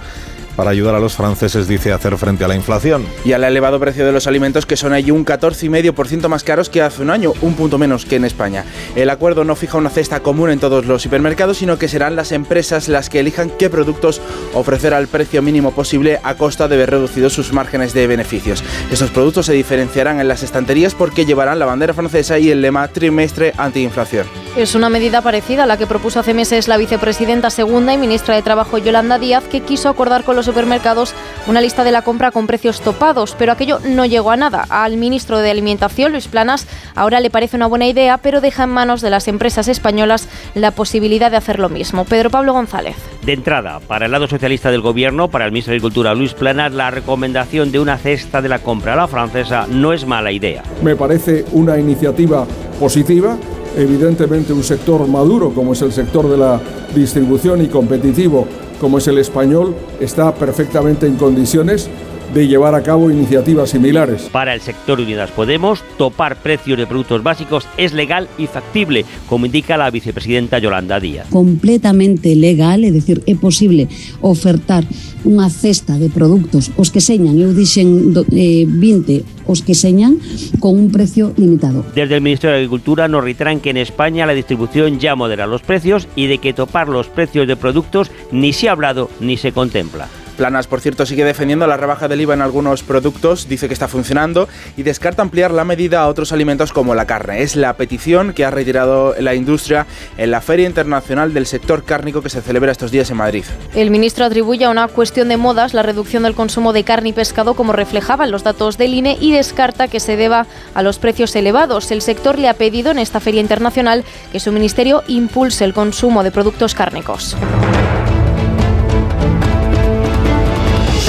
para ayudar a los franceses, dice, a hacer frente a la inflación. Y al elevado precio de los alimentos, que son allí un 14,5% más caros que hace un año, un punto menos que en España. El acuerdo no fija una cesta común en todos los hipermercados, sino que serán las empresas las que elijan qué productos ofrecer al precio mínimo posible a costa de ver reducidos sus márgenes de beneficios. Estos productos se diferenciarán en las estanterías porque llevarán la bandera francesa y el lema trimestre antiinflación. Es una medida parecida a la que propuso hace meses la vicepresidenta segunda y ministra de Trabajo Yolanda Díaz, que quiso acordar con los supermercados una lista de la compra con precios topados, pero aquello no llegó a nada. Al ministro de Alimentación, Luis Planas, ahora le parece una buena idea, pero deja en manos de las empresas españolas la posibilidad de hacer lo mismo. Pedro Pablo González. De entrada, para el lado socialista del gobierno, para el ministro de Agricultura Luis Planas, la recomendación de una cesta de la compra a la francesa no es mala idea. Me parece una iniciativa positiva. Evidentemente un sector maduro como es el sector de la distribución y competitivo como es el español está perfectamente en condiciones de llevar a cabo iniciativas similares. Para el sector Unidas Podemos, topar precios de productos básicos es legal y factible, como indica la vicepresidenta Yolanda Díaz. Completamente legal, é dicir, é posible ofertar unha cesta de produtos os que señan, eu dixen eh, 20 os que señan con un precio limitado. Desde el Ministerio de Agricultura nos reiteran que en España la distribución ya modera los precios y de que topar los precios de productos ni se ha hablado ni se contempla. Planas, por cierto, sigue defendiendo la rebaja del IVA en algunos productos, dice que está funcionando y descarta ampliar la medida a otros alimentos como la carne. Es la petición que ha retirado la industria en la Feria Internacional del Sector Cárnico que se celebra estos días en Madrid. El ministro atribuye a una cuestión de modas la reducción del consumo de carne y pescado como reflejaban los datos del INE y descarta que se deba a los precios elevados. El sector le ha pedido en esta feria internacional que su ministerio impulse el consumo de productos cárnicos.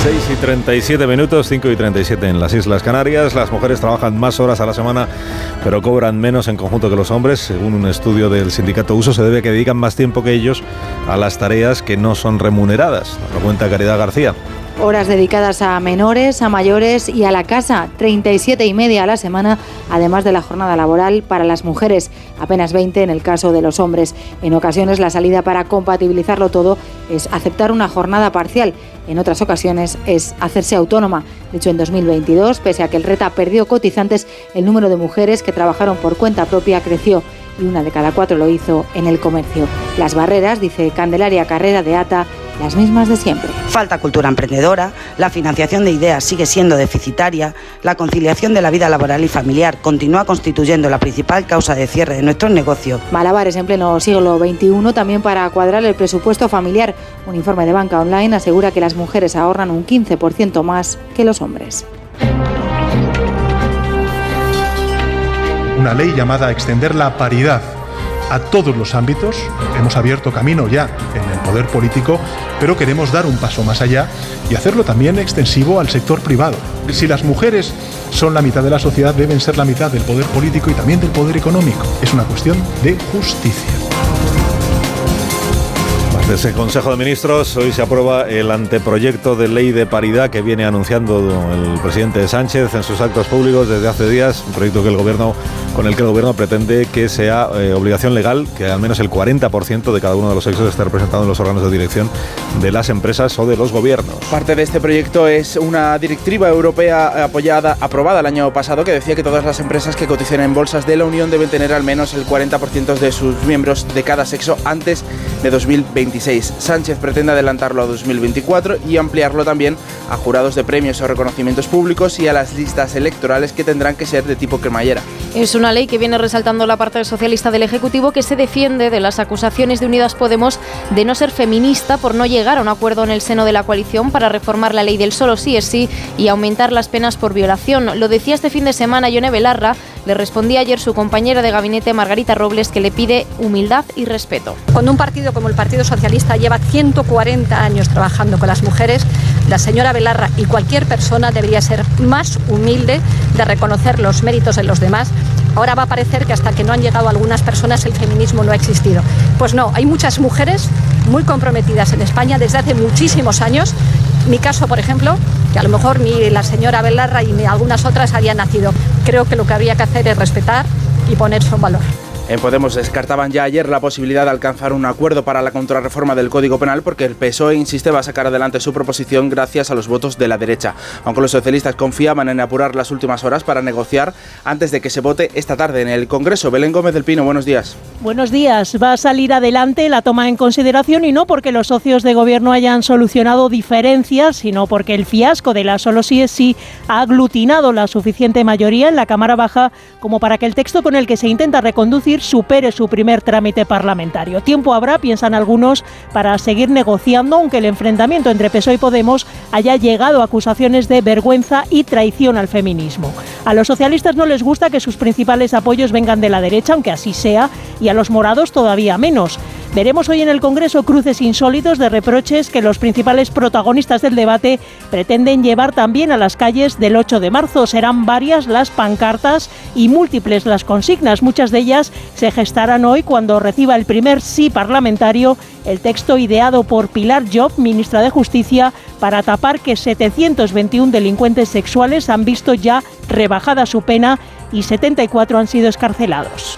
6 y 37 minutos, 5 y 37 en las Islas Canarias. Las mujeres trabajan más horas a la semana, pero cobran menos en conjunto que los hombres. Según un estudio del sindicato Uso, se debe que dedican más tiempo que ellos a las tareas que no son remuneradas. Nos lo cuenta Caridad García. Horas dedicadas a menores, a mayores y a la casa, 37 y media a la semana, además de la jornada laboral para las mujeres, apenas 20 en el caso de los hombres. En ocasiones la salida para compatibilizarlo todo es aceptar una jornada parcial, en otras ocasiones es hacerse autónoma. De hecho, en 2022, pese a que el RETA perdió cotizantes, el número de mujeres que trabajaron por cuenta propia creció y una de cada cuatro lo hizo en el comercio. Las barreras, dice Candelaria Carrera de ATA, las mismas de siempre. Falta cultura emprendedora, la financiación de ideas sigue siendo deficitaria, la conciliación de la vida laboral y familiar continúa constituyendo la principal causa de cierre de nuestros negocios. Malabares en pleno siglo XXI también para cuadrar el presupuesto familiar. Un informe de Banca Online asegura que las mujeres ahorran un 15% más que los hombres. Una ley llamada a extender la paridad a todos los ámbitos. Hemos abierto camino ya en el poder político, pero queremos dar un paso más allá y hacerlo también extensivo al sector privado. Si las mujeres son la mitad de la sociedad, deben ser la mitad del poder político y también del poder económico. Es una cuestión de justicia. Desde el Consejo de Ministros. Hoy se aprueba el anteproyecto de ley de paridad que viene anunciando el presidente Sánchez en sus actos públicos desde hace días, un proyecto que el gobierno con el que el gobierno pretende que sea eh, obligación legal que al menos el 40% de cada uno de los sexos esté representado en los órganos de dirección de las empresas o de los gobiernos. Parte de este proyecto es una directiva europea apoyada, aprobada el año pasado que decía que todas las empresas que coticen en bolsas de la Unión deben tener al menos el 40% de sus miembros de cada sexo antes de 2026. Sánchez pretende adelantarlo a 2024 y ampliarlo también a jurados de premios o reconocimientos públicos y a las listas electorales que tendrán que ser de tipo cremallera. Es una ley que viene resaltando la parte socialista del Ejecutivo que se defiende de las acusaciones de Unidas Podemos de no ser feminista por no llegar a un acuerdo en el seno de la coalición para reformar la ley del solo sí es sí y aumentar las penas por violación. Lo decía este fin de semana Yone Belarra, le respondía ayer su compañera de gabinete Margarita Robles que le pide humildad y respeto. Cuando un partido como el Partido Socialista lleva 140 años trabajando con las mujeres, la señora Belarra y cualquier persona debería ser más humilde de reconocer los méritos de los demás. Ahora va a parecer que hasta que no han llegado algunas personas el feminismo no ha existido. Pues no, hay muchas mujeres muy comprometidas en España desde hace muchísimos años. Mi caso, por ejemplo, que a lo mejor ni la señora Belarra y ni algunas otras habían nacido. Creo que lo que habría que hacer es respetar y poner su valor. En Podemos descartaban ya ayer la posibilidad de alcanzar un acuerdo para la contrarreforma del Código Penal porque el PSOE insiste a sacar adelante su proposición gracias a los votos de la derecha. Aunque los socialistas confiaban en apurar las últimas horas para negociar antes de que se vote esta tarde en el Congreso. Belén Gómez del Pino, buenos días. Buenos días. Va a salir adelante la toma en consideración y no porque los socios de gobierno hayan solucionado diferencias, sino porque el fiasco de la solo sí es sí ha aglutinado la suficiente mayoría en la Cámara Baja como para que el texto con el que se intenta reconducir supere su primer trámite parlamentario. Tiempo habrá, piensan algunos, para seguir negociando, aunque el enfrentamiento entre PSOE y Podemos haya llegado a acusaciones de vergüenza y traición al feminismo. A los socialistas no les gusta que sus principales apoyos vengan de la derecha, aunque así sea, y a los morados todavía menos. Veremos hoy en el Congreso cruces insólitos de reproches que los principales protagonistas del debate pretenden llevar también a las calles del 8 de marzo. Serán varias las pancartas y múltiples las consignas. Muchas de ellas se gestarán hoy cuando reciba el primer sí parlamentario el texto ideado por Pilar Job, ministra de Justicia, para tapar que 721 delincuentes sexuales han visto ya rebajada su pena y 74 han sido escarcelados.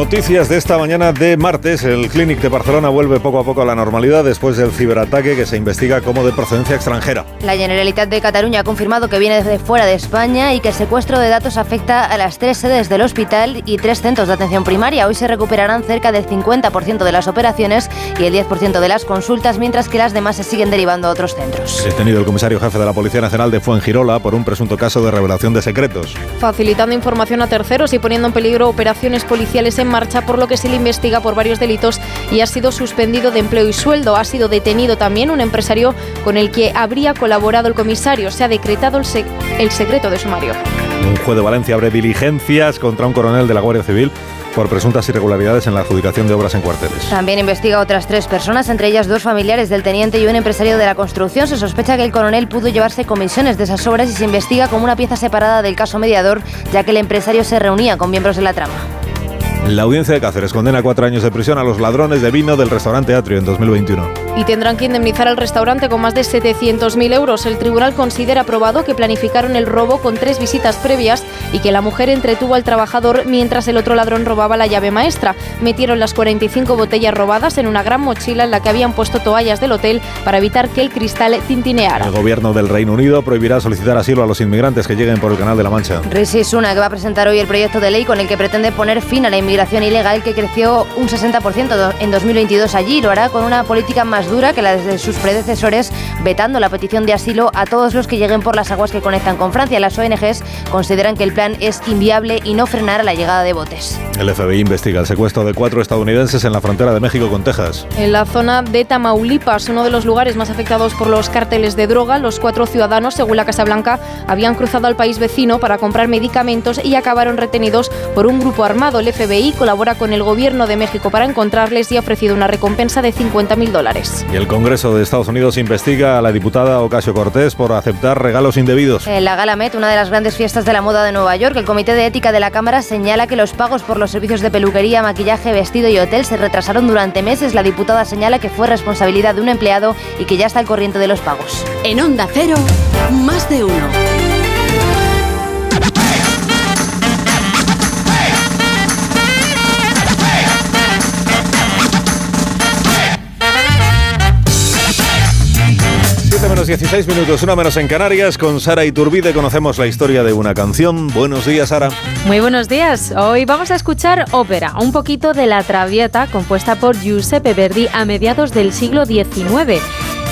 Noticias de esta mañana de martes. El Clinic de Barcelona vuelve poco a poco a la normalidad después del ciberataque que se investiga como de procedencia extranjera. La Generalitat de Cataluña ha confirmado que viene desde fuera de España y que el secuestro de datos afecta a las tres sedes del hospital y tres centros de atención primaria. Hoy se recuperarán cerca del 50% de las operaciones y el 10% de las consultas, mientras que las demás se siguen derivando a otros centros. Detenido el comisario jefe de la Policía Nacional de Fuengirola por un presunto caso de revelación de secretos. Facilitando información a terceros y poniendo en peligro operaciones policiales en marcha, por lo que se le investiga por varios delitos y ha sido suspendido de empleo y sueldo. Ha sido detenido también un empresario con el que habría colaborado el comisario. Se ha decretado el, sec el secreto de sumario. Un juez de Valencia abre diligencias contra un coronel de la Guardia Civil por presuntas irregularidades en la adjudicación de obras en cuarteles. También investiga a otras tres personas, entre ellas dos familiares del teniente y un empresario de la construcción. Se sospecha que el coronel pudo llevarse comisiones de esas obras y se investiga como una pieza separada del caso mediador, ya que el empresario se reunía con miembros de la trama. La audiencia de Cáceres condena a cuatro años de prisión a los ladrones de vino del restaurante Atrio en 2021. Y tendrán que indemnizar al restaurante con más de 700.000 euros. El tribunal considera probado que planificaron el robo con tres visitas previas y que la mujer entretuvo al trabajador mientras el otro ladrón robaba la llave maestra. Metieron las 45 botellas robadas en una gran mochila en la que habían puesto toallas del hotel para evitar que el cristal tintineara. El gobierno del Reino Unido prohibirá solicitar asilo a los inmigrantes que lleguen por el Canal de la Mancha. Rishi Sunak va a presentar hoy el proyecto de ley con el que pretende poner fin a la inmigración ilegal que creció un 60% en 2022 allí. Lo hará con una política más dura que la de sus predecesores, vetando la petición de asilo a todos los que lleguen por las aguas que conectan con Francia. Las ONGs consideran que el plan es inviable y no frenará la llegada de botes. El FBI investiga el secuestro de cuatro estadounidenses en la frontera de México con Texas. En la zona de Tamaulipas, uno de los lugares más afectados por los cárteles de droga, los cuatro ciudadanos, según la Casa Blanca, habían cruzado al país vecino para comprar medicamentos y acabaron retenidos por un grupo armado. El FBI colabora con el gobierno de México para encontrarles y ha ofrecido una recompensa de 50.000 dólares. Y el Congreso de Estados Unidos investiga a la diputada Ocasio Cortés por aceptar regalos indebidos. En la Gala Met, una de las grandes fiestas de la moda de Nueva York, el Comité de Ética de la Cámara señala que los pagos por los servicios de peluquería, maquillaje, vestido y hotel se retrasaron durante meses. La diputada señala que fue responsabilidad de un empleado y que ya está al corriente de los pagos. En Onda Cero, más de uno. 16 minutos, una menos en Canarias. Con Sara Iturbide conocemos la historia de una canción. Buenos días, Sara. Muy buenos días. Hoy vamos a escuchar ópera, un poquito de La Traviata, compuesta por Giuseppe Verdi a mediados del siglo XIX.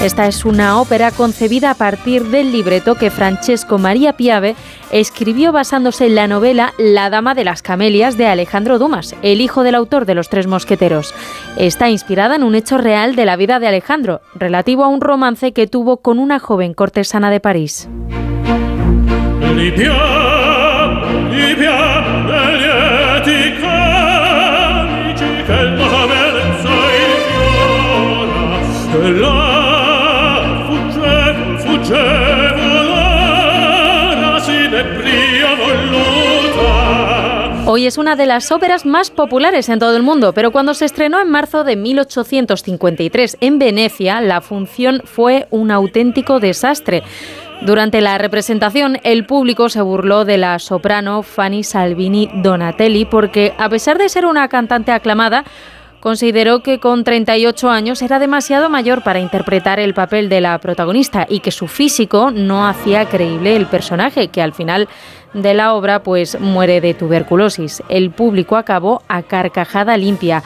Esta es una ópera concebida a partir del libreto que Francesco Maria Piave escribió basándose en la novela La Dama de las Camelias de Alejandro Dumas, el hijo del autor de Los Tres Mosqueteros. Está inspirada en un hecho real de la vida de Alejandro, relativo a un romance que tuvo con una joven cortesana de París. Hoy es una de las óperas más populares en todo el mundo, pero cuando se estrenó en marzo de 1853 en Venecia, la función fue un auténtico desastre. Durante la representación, el público se burló de la soprano Fanny Salvini Donatelli porque, a pesar de ser una cantante aclamada, consideró que con 38 años era demasiado mayor para interpretar el papel de la protagonista y que su físico no hacía creíble el personaje, que al final de la obra pues muere de tuberculosis. El público acabó a carcajada limpia.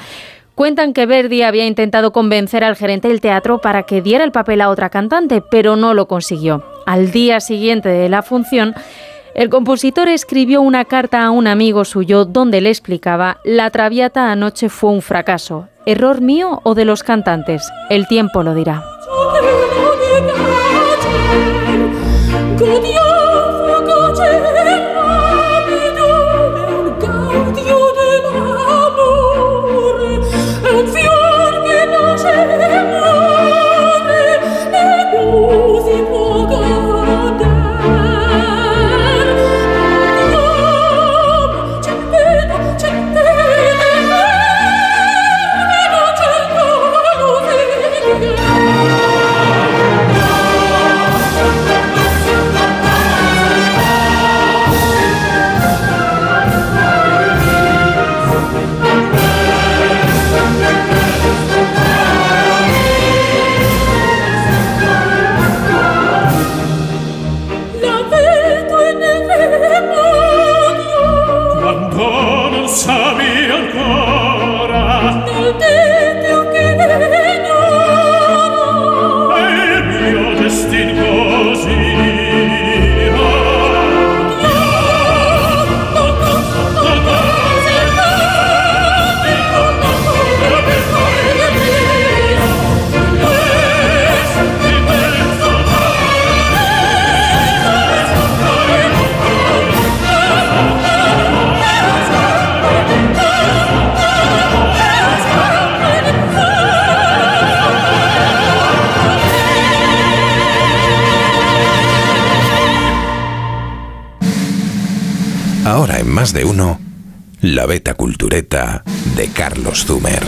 Cuentan que Verdi había intentado convencer al gerente del teatro para que diera el papel a otra cantante, pero no lo consiguió. Al día siguiente de la función, el compositor escribió una carta a un amigo suyo donde le explicaba, la traviata anoche fue un fracaso. ¿Error mío o de los cantantes? El tiempo lo dirá. Cultureta de Carlos Zumer.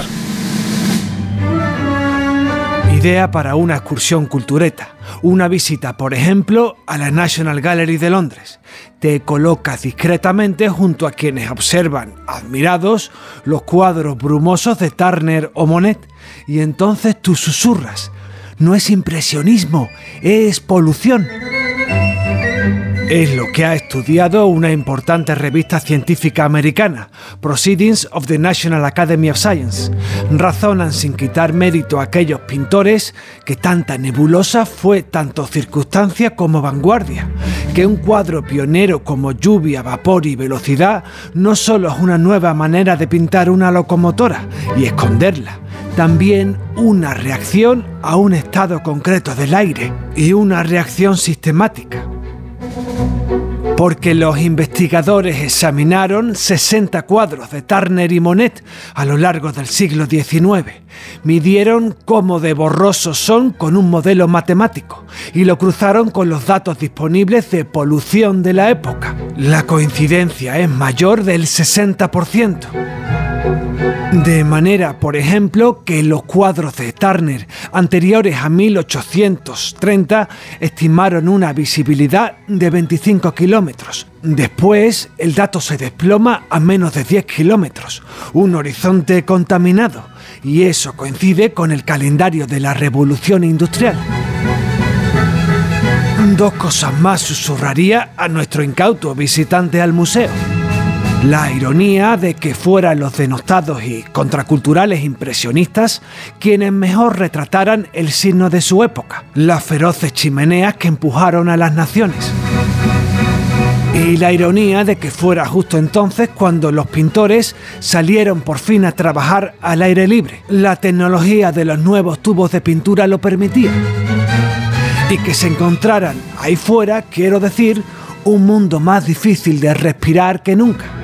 Idea para una excursión cultureta. Una visita, por ejemplo, a la National Gallery de Londres. Te colocas discretamente junto a quienes observan, admirados, los cuadros brumosos de Turner o Monet. Y entonces tú susurras. No es impresionismo, es polución. Es lo que ha estudiado una importante revista científica americana, Proceedings of the National Academy of Science. Razonan sin quitar mérito a aquellos pintores que tanta nebulosa fue tanto circunstancia como vanguardia, que un cuadro pionero como lluvia, vapor y velocidad no solo es una nueva manera de pintar una locomotora y esconderla, también una reacción a un estado concreto del aire y una reacción sistemática porque los investigadores examinaron 60 cuadros de Turner y Monet a lo largo del siglo XIX. Midieron cómo de borrosos son con un modelo matemático y lo cruzaron con los datos disponibles de polución de la época. La coincidencia es mayor del 60%. De manera, por ejemplo, que los cuadros de Turner anteriores a 1830 estimaron una visibilidad de 25 kilómetros. Después, el dato se desploma a menos de 10 kilómetros, un horizonte contaminado, y eso coincide con el calendario de la revolución industrial. Dos cosas más susurraría a nuestro incauto visitante al museo. La ironía de que fueran los denostados y contraculturales impresionistas quienes mejor retrataran el signo de su época, las feroces chimeneas que empujaron a las naciones. Y la ironía de que fuera justo entonces cuando los pintores salieron por fin a trabajar al aire libre. La tecnología de los nuevos tubos de pintura lo permitía. Y que se encontraran ahí fuera, quiero decir, un mundo más difícil de respirar que nunca.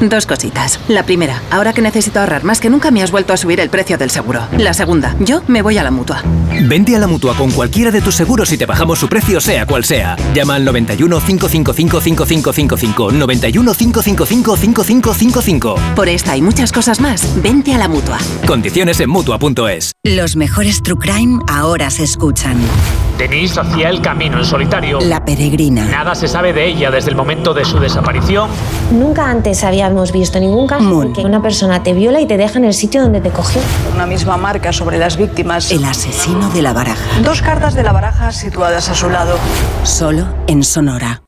Dos cositas. La primera, ahora que necesito ahorrar más que nunca me has vuelto a subir el precio del seguro. La segunda, yo me voy a la mutua. Vente a la mutua con cualquiera de tus seguros y te bajamos su precio, sea cual sea. Llama al 91 555 5555. 91 555 5555. Por esta y muchas cosas más, vente a la mutua. Condiciones en mutua.es. Los mejores True Crime ahora se escuchan. Denise hacía el camino en solitario. La peregrina. Nada se sabe de ella desde el momento de su desaparición. Nunca antes habíamos visto ningún caso en que una persona te viola y te deja en el sitio donde te cogió. Una misma marca sobre las víctimas. El asesino de la baraja. Dos cartas de la baraja situadas a su lado. Solo en Sonora.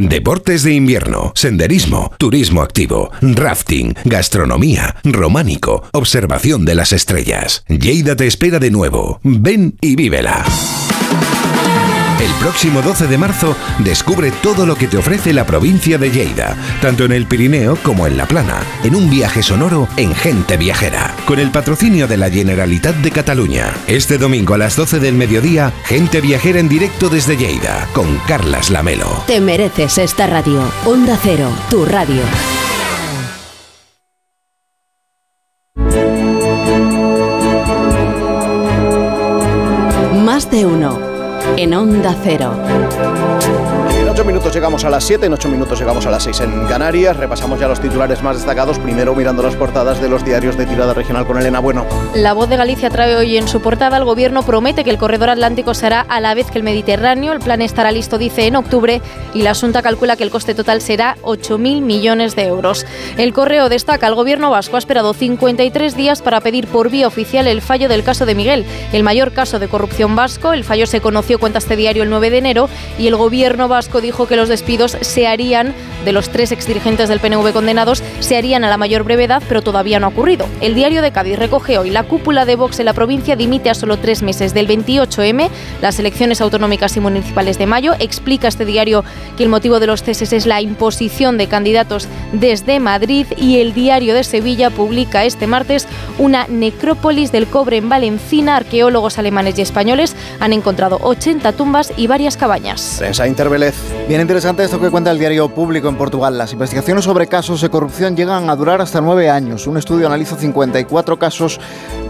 Deportes de invierno, senderismo, turismo activo, rafting, gastronomía, románico, observación de las estrellas. Lleida te espera de nuevo. Ven y vívela. El próximo 12 de marzo descubre todo lo que te ofrece la provincia de Lleida, tanto en el Pirineo como en la Plana, en un viaje sonoro en Gente Viajera, con el patrocinio de la Generalitat de Cataluña. Este domingo a las 12 del mediodía, Gente Viajera en directo desde Lleida, con Carlas Lamelo. Te mereces esta radio. Onda Cero, tu radio. Más de uno. En Onda Cero. En 8 minutos llegamos a las 7, en 8 minutos llegamos a las 6 en Canarias. Repasamos ya los titulares más destacados. Primero mirando las portadas de los diarios de tirada regional con Elena Bueno. La voz de Galicia trae hoy en su portada el gobierno promete que el corredor atlántico será a la vez que el Mediterráneo. El plan estará listo, dice, en octubre y la Asunta calcula que el coste total será 8.000 millones de euros. El correo destaca, el gobierno vasco ha esperado 53 días para pedir por vía oficial el fallo del caso de Miguel, el mayor caso de corrupción vasco. El fallo se conoció, cuenta este diario, el 9 de enero y el gobierno vasco dijo que los despidos se harían de los tres exdirigentes del PNV condenados se harían a la mayor brevedad, pero todavía no ha ocurrido. El diario de Cádiz recoge hoy la cúpula de Vox en la provincia dimite a solo tres meses del 28M, las elecciones autonómicas y municipales de mayo. Explica este diario que el motivo de los ceses es la imposición de candidatos desde Madrid y el diario de Sevilla publica este martes una necrópolis del cobre en Valencina. Arqueólogos alemanes y españoles han encontrado 80 tumbas y varias cabañas. Prensa Intervelez. Bien interesante esto que cuenta el diario público en Portugal. Las investigaciones sobre casos de corrupción llegan a durar hasta nueve años. Un estudio analiza 54 casos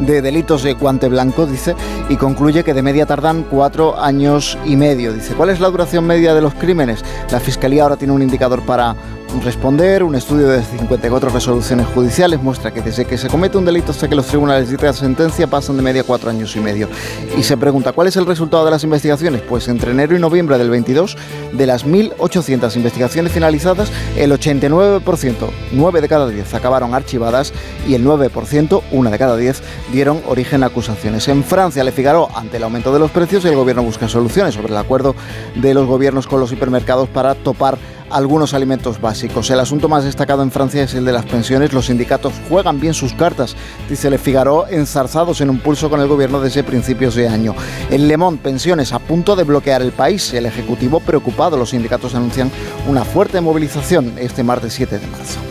de delitos de guante blanco, dice, y concluye que de media tardan cuatro años y medio. Dice, ¿cuál es la duración media de los crímenes? La Fiscalía ahora tiene un indicador para responder. Un estudio de 54 resoluciones judiciales muestra que desde que se comete un delito hasta que los tribunales dictan sentencia pasan de media cuatro años y medio. Y se pregunta, ¿cuál es el resultado de las investigaciones? Pues entre enero y noviembre del 22, de las 1.800 investigaciones finalizadas, el 89%, 9 de cada 10 acabaron archivadas y el 9%, una de cada 10, dieron origen a acusaciones. En Francia, Le Figaro, ante el aumento de los precios, el gobierno busca soluciones sobre el acuerdo de los gobiernos con los hipermercados para topar algunos alimentos básicos. El asunto más destacado en Francia es el de las pensiones. Los sindicatos juegan bien sus cartas, dice Le Figaro, enzarzados en un pulso con el gobierno desde principios de año. En Le Monde, pensiones a punto de bloquear el país. El Ejecutivo preocupado. Los sindicatos anuncian una fuerte movilización este martes 7 de marzo.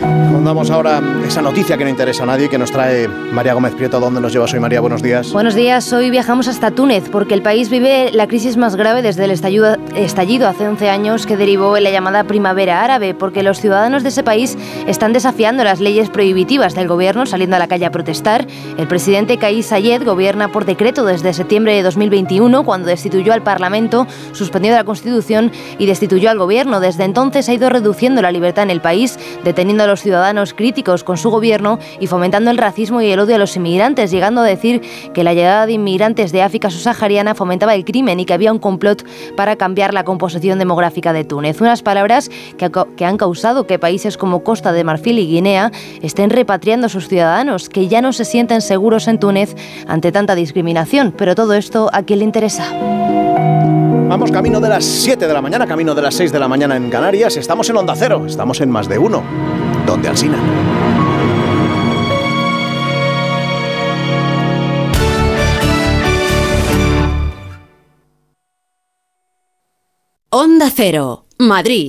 Contamos ahora esa noticia que no interesa a nadie que nos trae María Gómez Prieto. ¿Dónde nos llevas hoy, María? Buenos días. Buenos días. Hoy viajamos hasta Túnez porque el país vive la crisis más grave desde el estallido, estallido hace 11 años que derivó en la llamada primavera árabe porque los ciudadanos de ese país están desafiando las leyes prohibitivas del gobierno saliendo a la calle a protestar. El presidente Kais Sayed gobierna por decreto desde septiembre de 2021 cuando destituyó al Parlamento, suspendió la Constitución y destituyó al gobierno. Desde entonces ha ido reduciendo la libertad en el país, deteniendo a los ciudadanos críticos con su gobierno y fomentando el racismo y el odio a los inmigrantes, llegando a decir que la llegada de inmigrantes de África subsahariana fomentaba el crimen y que había un complot para cambiar la composición demográfica de Túnez. Unas palabras que, que han causado que países como Costa de Marfil y Guinea estén repatriando a sus ciudadanos, que ya no se sienten seguros en Túnez ante tanta discriminación. Pero todo esto a quién le interesa. Vamos camino de las 7 de la mañana, camino de las 6 de la mañana en Canarias. Estamos en Onda Cero, estamos en más de uno. ¿Dónde Alsina? Onda Cero, Madrid.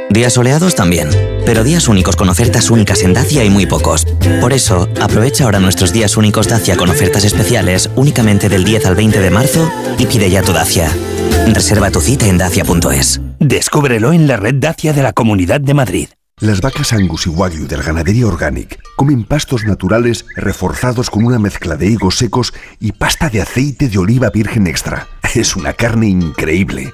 días soleados también, pero días únicos con ofertas únicas en Dacia hay muy pocos. Por eso, aprovecha ahora nuestros días únicos Dacia con ofertas especiales únicamente del 10 al 20 de marzo y pide ya tu Dacia. Reserva tu cita en dacia.es. Descúbrelo en la red Dacia de la Comunidad de Madrid. Las vacas Angus y Wagyu del Ganadería Organic comen pastos naturales reforzados con una mezcla de higos secos y pasta de aceite de oliva virgen extra. Es una carne increíble.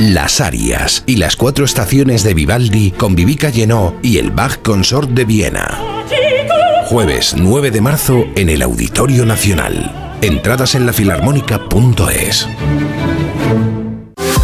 Las Arias y las cuatro estaciones de Vivaldi con Vivica Llenó y el Bach Consort de Viena. Jueves 9 de marzo en el Auditorio Nacional. Entradas en lafilarmónica.es.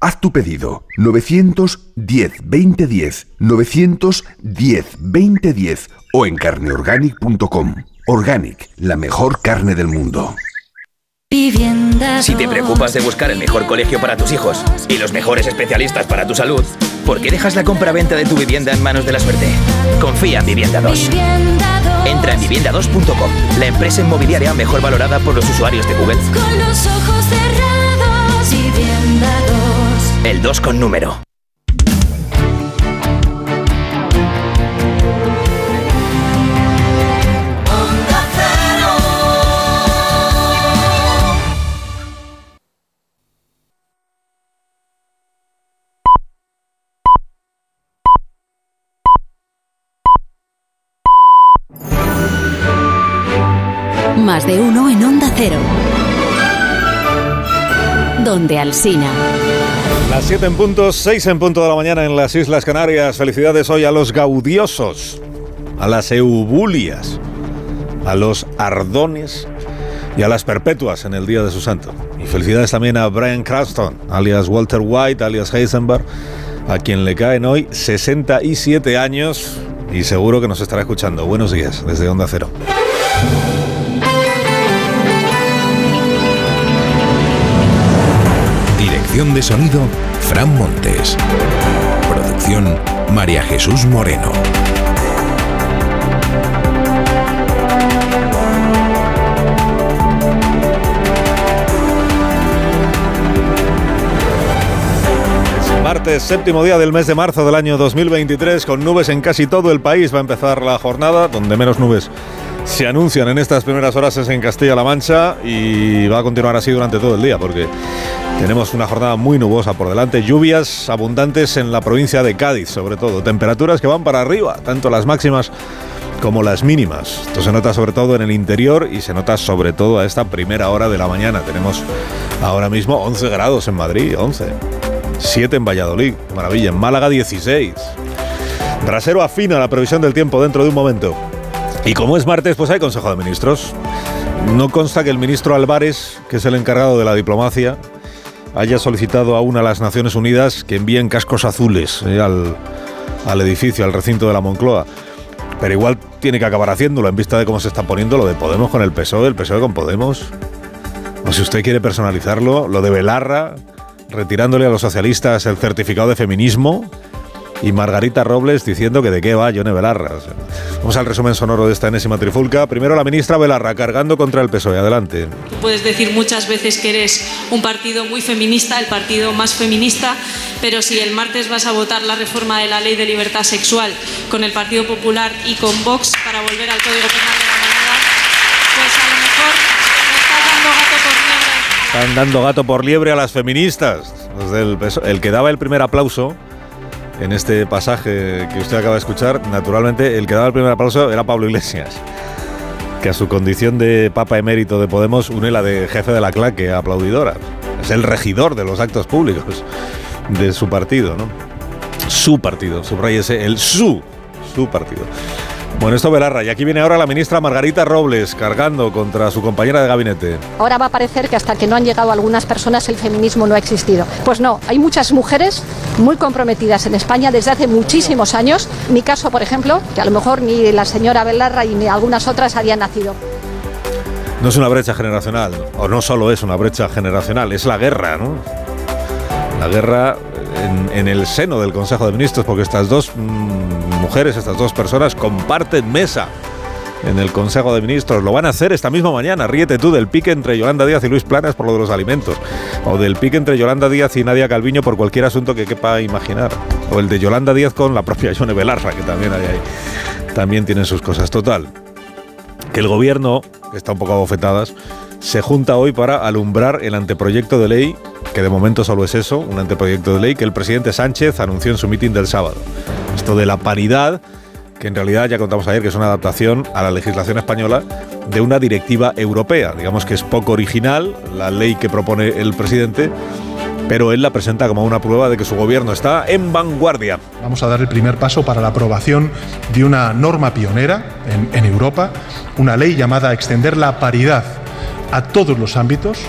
Haz tu pedido 910 2010 910 2010 o en carneorganic.com. Organic, la mejor carne del mundo. Si te preocupas de buscar el mejor colegio para tus hijos y los mejores especialistas para tu salud, ¿por qué dejas la compra-venta de tu vivienda en manos de la suerte? Confía en Vivienda 2. Entra en vivienda2.com, la empresa inmobiliaria mejor valorada por los usuarios de Google. Con los ojos 2. El 2 con número. Más de uno en Onda Cero. Donde Alsina. Las 7 en punto, 6 en punto de la mañana en las Islas Canarias. Felicidades hoy a los gaudiosos, a las eubulias, a los ardones y a las perpetuas en el día de su santo. Y felicidades también a Brian Cranston, alias Walter White, alias Heisenberg, a quien le caen hoy 67 años y seguro que nos estará escuchando. Buenos días desde Onda Cero. De sonido, Fran Montes. Producción, María Jesús Moreno. Martes, séptimo día del mes de marzo del año 2023, con nubes en casi todo el país. Va a empezar la jornada, donde menos nubes se anuncian en estas primeras horas es en Castilla-La Mancha y va a continuar así durante todo el día, porque tenemos una jornada muy nubosa por delante. Lluvias abundantes en la provincia de Cádiz, sobre todo. Temperaturas que van para arriba, tanto las máximas como las mínimas. Esto se nota sobre todo en el interior y se nota sobre todo a esta primera hora de la mañana. Tenemos ahora mismo 11 grados en Madrid, 11. 7 en Valladolid, maravilla. En Málaga 16. Brasero afina la previsión del tiempo dentro de un momento. Y como es martes, pues hay Consejo de Ministros. No consta que el ministro Álvarez, que es el encargado de la diplomacia, haya solicitado aún a las Naciones Unidas que envíen cascos azules eh, al, al edificio, al recinto de la Moncloa. Pero igual tiene que acabar haciéndolo en vista de cómo se está poniendo lo de Podemos con el PSOE, el PSOE con Podemos. O si usted quiere personalizarlo, lo de Belarra, retirándole a los socialistas el certificado de feminismo y Margarita Robles diciendo que de qué va Yone Belarra. O sea, vamos al resumen sonoro de esta enésima trifulca. Primero la ministra Belarra cargando contra el PSOE. Adelante. Tú puedes decir muchas veces que eres un partido muy feminista, el partido más feminista, pero si el martes vas a votar la reforma de la ley de libertad sexual con el Partido Popular y con Vox para volver al Código Penal de la manada, pues a lo mejor me estás dando gato por liebre. Están dando gato por liebre a las feministas. PSOE. El que daba el primer aplauso en este pasaje que usted acaba de escuchar, naturalmente el que daba el primer aplauso era Pablo Iglesias, que a su condición de papa emérito de Podemos une la de jefe de la claque aplaudidora. Es el regidor de los actos públicos de su partido, ¿no? Su partido, subrayese, el su, su partido. Bueno, esto Belarra, y aquí viene ahora la ministra Margarita Robles cargando contra su compañera de gabinete. Ahora va a parecer que hasta que no han llegado algunas personas el feminismo no ha existido. Pues no, hay muchas mujeres muy comprometidas en España desde hace muchísimos años. Mi caso, por ejemplo, que a lo mejor ni la señora Belarra y ni algunas otras habían nacido. No es una brecha generacional, o no solo es una brecha generacional, es la guerra, ¿no? La guerra en, el seno del Consejo de Ministros, porque estas dos mm, mujeres, estas dos personas comparten mesa en el Consejo de Ministros. Lo van a hacer esta misma mañana. Ríete tú del pique entre Yolanda Díaz y Luis Planas por lo de los alimentos. O del pique entre Yolanda Díaz y Nadia Calviño por cualquier asunto que quepa imaginar. O el de Yolanda Díaz con la propia Yone Belarra, que también hay ahí. También tienen sus cosas. Total. Que el gobierno, que está un poco a bofetadas, se junta hoy para alumbrar el anteproyecto de ley, que de momento solo es eso, un anteproyecto de ley que el presidente Sánchez anunció en su mitin del sábado. Esto de la paridad, que en realidad ya contamos ayer que es una adaptación a la legislación española de una directiva europea. Digamos que es poco original la ley que propone el presidente, pero él la presenta como una prueba de que su gobierno está en vanguardia. Vamos a dar el primer paso para la aprobación de una norma pionera en, en Europa, una ley llamada Extender la paridad a todos los ámbitos.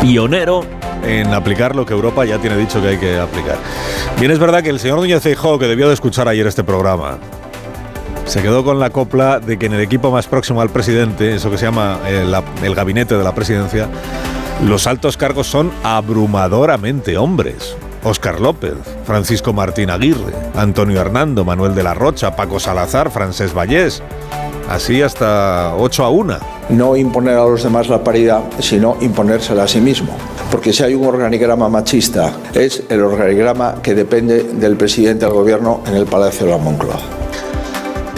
Pionero en aplicar lo que Europa ya tiene dicho que hay que aplicar. Bien, es verdad que el señor Núñez Feijóo, que debió de escuchar ayer este programa, se quedó con la copla de que en el equipo más próximo al presidente, eso que se llama eh, el gabinete de la presidencia, los altos cargos son abrumadoramente hombres. Óscar López, Francisco Martín Aguirre, Antonio Hernando, Manuel de la Rocha, Paco Salazar, Francés Vallés. Así hasta 8 a 1. no imponer a los demás la paridad, sino imponérsela a sí mismo. Porque si hay un organigrama machista, es el organigrama que depende del presidente del gobierno en el Palacio de la Moncloa.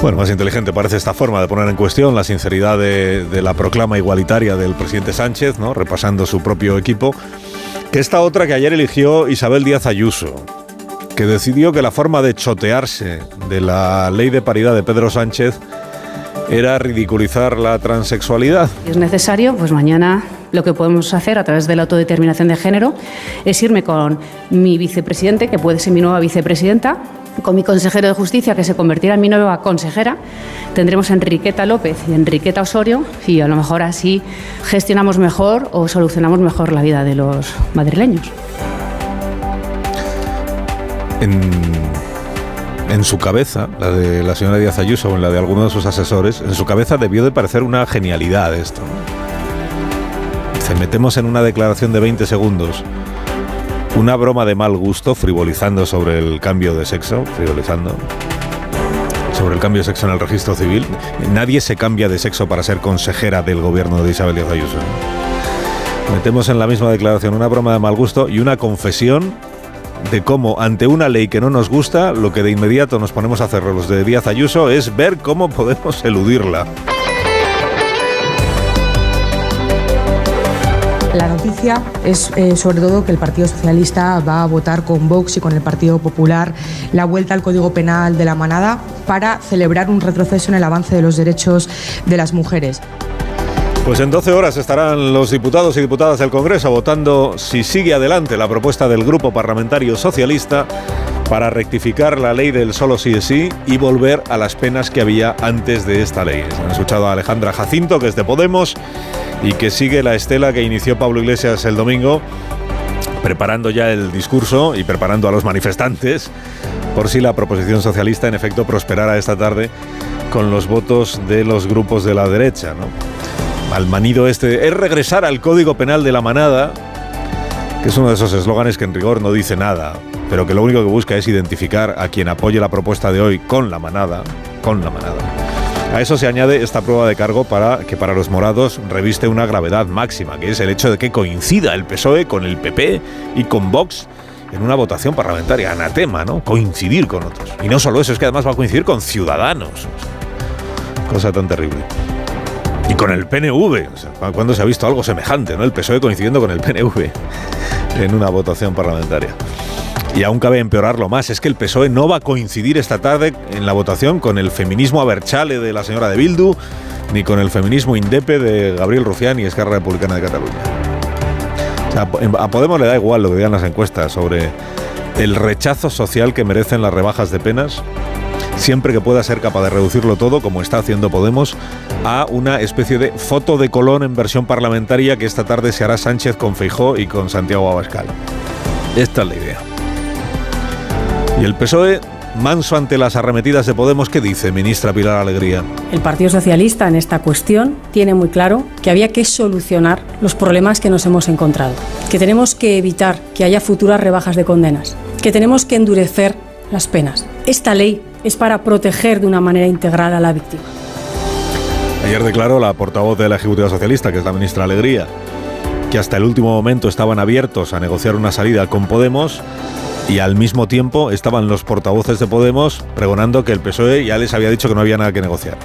Bueno, más inteligente parece esta forma de poner en cuestión la sinceridad de, de la proclama igualitaria del presidente Sánchez, ¿no? repasando su propio equipo, que esta otra que ayer eligió Isabel Díaz Ayuso, que decidió que la forma de chotearse de la ley de paridad de Pedro Sánchez era ridiculizar la transexualidad. Es necesario, pues mañana lo que podemos hacer a través de la autodeterminación de género es irme con mi vicepresidente, que puede ser mi nueva vicepresidenta, con mi consejero de justicia, que se convertirá en mi nueva consejera. Tendremos a Enriqueta López y Enriqueta Osorio y a lo mejor así gestionamos mejor o solucionamos mejor la vida de los madrileños. En, en su cabeza, la de la señora Díaz Ayuso o en la de alguno de sus asesores, en su cabeza debió de parecer una genialidad esto. Dice, metemos en una declaración de 20 segundos una broma de mal gusto, frivolizando sobre el cambio de sexo, frivolizando sobre el cambio de sexo en el registro civil. Nadie se cambia de sexo para ser consejera del gobierno de Isabel Díaz Ayuso. Metemos en la misma declaración una broma de mal gusto y una confesión de cómo ante una ley que no nos gusta, lo que de inmediato nos ponemos a hacer los de Díaz Ayuso es ver cómo podemos eludirla. La noticia es eh, sobre todo que el Partido Socialista va a votar con Vox y con el Partido Popular la vuelta al Código Penal de la manada para celebrar un retroceso en el avance de los derechos de las mujeres. Pues en 12 horas estarán los diputados y diputadas del Congreso votando si sigue adelante la propuesta del Grupo Parlamentario Socialista para rectificar la ley del solo sí es sí y volver a las penas que había antes de esta ley. Han escuchado a Alejandra Jacinto, que es de Podemos, y que sigue la estela que inició Pablo Iglesias el domingo, preparando ya el discurso y preparando a los manifestantes por si la proposición socialista en efecto prosperara esta tarde con los votos de los grupos de la derecha. ¿no? Al manido este es regresar al Código Penal de la Manada, que es uno de esos eslóganes que en rigor no dice nada, pero que lo único que busca es identificar a quien apoye la propuesta de hoy con la manada, con la manada. A eso se añade esta prueba de cargo para que para los morados reviste una gravedad máxima, que es el hecho de que coincida el PSOE con el PP y con Vox en una votación parlamentaria. Anatema, ¿no? Coincidir con otros. Y no solo eso, es que además va a coincidir con ciudadanos. Cosa tan terrible. Y con el PNV. O sea, ¿Cuándo se ha visto algo semejante, ¿no? El PSOE coincidiendo con el PNV en una votación parlamentaria. Y aún cabe empeorarlo más, es que el PSOE no va a coincidir esta tarde en la votación con el feminismo aberchale de la señora de Bildu, ni con el feminismo indepe de Gabriel Rufián y Esquerra Republicana de Cataluña. O sea, a Podemos le da igual lo que digan las encuestas sobre el rechazo social que merecen las rebajas de penas, siempre que pueda ser capaz de reducirlo todo, como está haciendo Podemos, a una especie de foto de Colón en versión parlamentaria que esta tarde se hará Sánchez con Feijó y con Santiago Abascal. Esta es la idea. Y el PSOE, manso ante las arremetidas de Podemos, ¿qué dice, ministra Pilar Alegría? El Partido Socialista en esta cuestión tiene muy claro que había que solucionar los problemas que nos hemos encontrado, que tenemos que evitar que haya futuras rebajas de condenas, que tenemos que endurecer las penas. Esta ley es para proteger de una manera integral a la víctima. Ayer declaró la portavoz de la Ejecutiva Socialista, que es la ministra Alegría, que hasta el último momento estaban abiertos a negociar una salida con Podemos y al mismo tiempo estaban los portavoces de Podemos pregonando que el PSOE ya les había dicho que no había nada que negociar.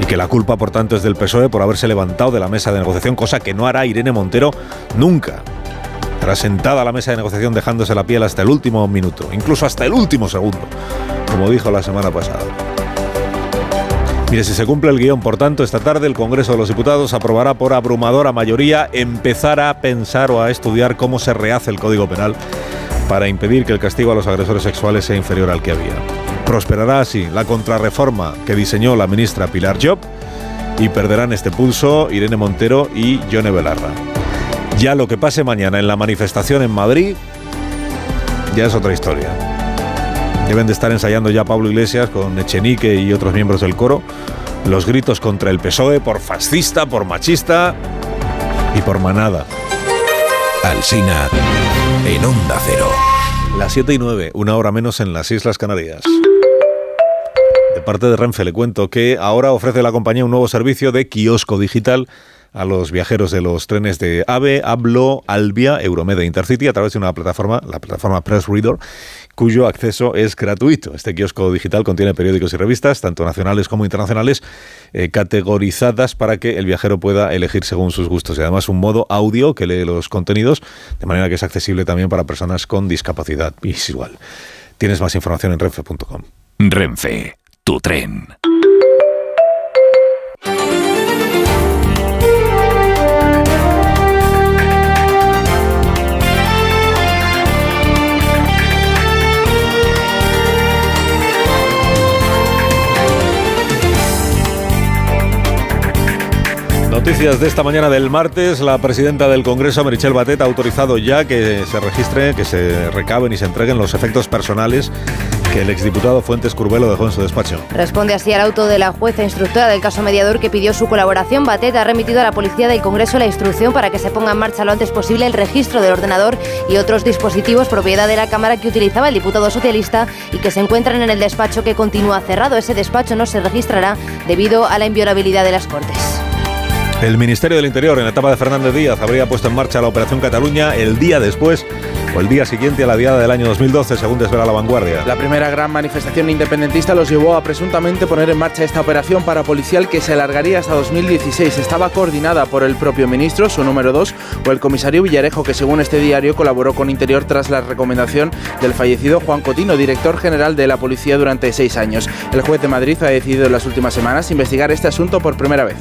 Y que la culpa, por tanto, es del PSOE por haberse levantado de la mesa de negociación, cosa que no hará Irene Montero nunca. Estará sentada a la mesa de negociación dejándose la piel hasta el último minuto, incluso hasta el último segundo, como dijo la semana pasada. Mire, si se cumple el guion, por tanto, esta tarde el Congreso de los Diputados aprobará por abrumadora mayoría empezar a pensar o a estudiar cómo se rehace el Código Penal para impedir que el castigo a los agresores sexuales sea inferior al que había. Prosperará así la contrarreforma que diseñó la ministra Pilar Job y perderán este pulso Irene Montero y Yone Belarra. Ya lo que pase mañana en la manifestación en Madrid ya es otra historia. Deben de estar ensayando ya Pablo Iglesias con Echenique y otros miembros del coro los gritos contra el PSOE por fascista, por machista y por manada. Alsina en Onda Cero. Las 7 y 9, una hora menos en las Islas Canarias. De parte de Renfe le cuento que ahora ofrece la compañía un nuevo servicio de kiosco digital a los viajeros de los trenes de AVE, Ablo, Albia, Euromeda Intercity a través de una plataforma, la plataforma Press Reader, cuyo acceso es gratuito. Este kiosco digital contiene periódicos y revistas, tanto nacionales como internacionales, eh, categorizadas para que el viajero pueda elegir según sus gustos. Y además un modo audio que lee los contenidos, de manera que es accesible también para personas con discapacidad visual. Tienes más información en renfe.com. Renfe, tu tren. Noticias de esta mañana del martes. La presidenta del Congreso, Merichel Batet, ha autorizado ya que se registren, que se recaben y se entreguen los efectos personales que el exdiputado Fuentes Curbelo dejó en su despacho. Responde así al auto de la jueza instructora del caso mediador que pidió su colaboración. Batet ha remitido a la policía del Congreso la instrucción para que se ponga en marcha lo antes posible el registro del ordenador y otros dispositivos propiedad de la Cámara que utilizaba el diputado socialista y que se encuentran en el despacho que continúa cerrado. Ese despacho no se registrará debido a la inviolabilidad de las Cortes. El Ministerio del Interior, en la etapa de Fernández Díaz, habría puesto en marcha la Operación Cataluña el día después o el día siguiente a la diada del año 2012, según desvela la vanguardia. La primera gran manifestación independentista los llevó a presuntamente poner en marcha esta operación parapolicial que se alargaría hasta 2016. Estaba coordinada por el propio ministro, su número 2, o el comisario Villarejo, que según este diario colaboró con Interior tras la recomendación del fallecido Juan Cotino, director general de la policía durante seis años. El juez de Madrid ha decidido en las últimas semanas investigar este asunto por primera vez.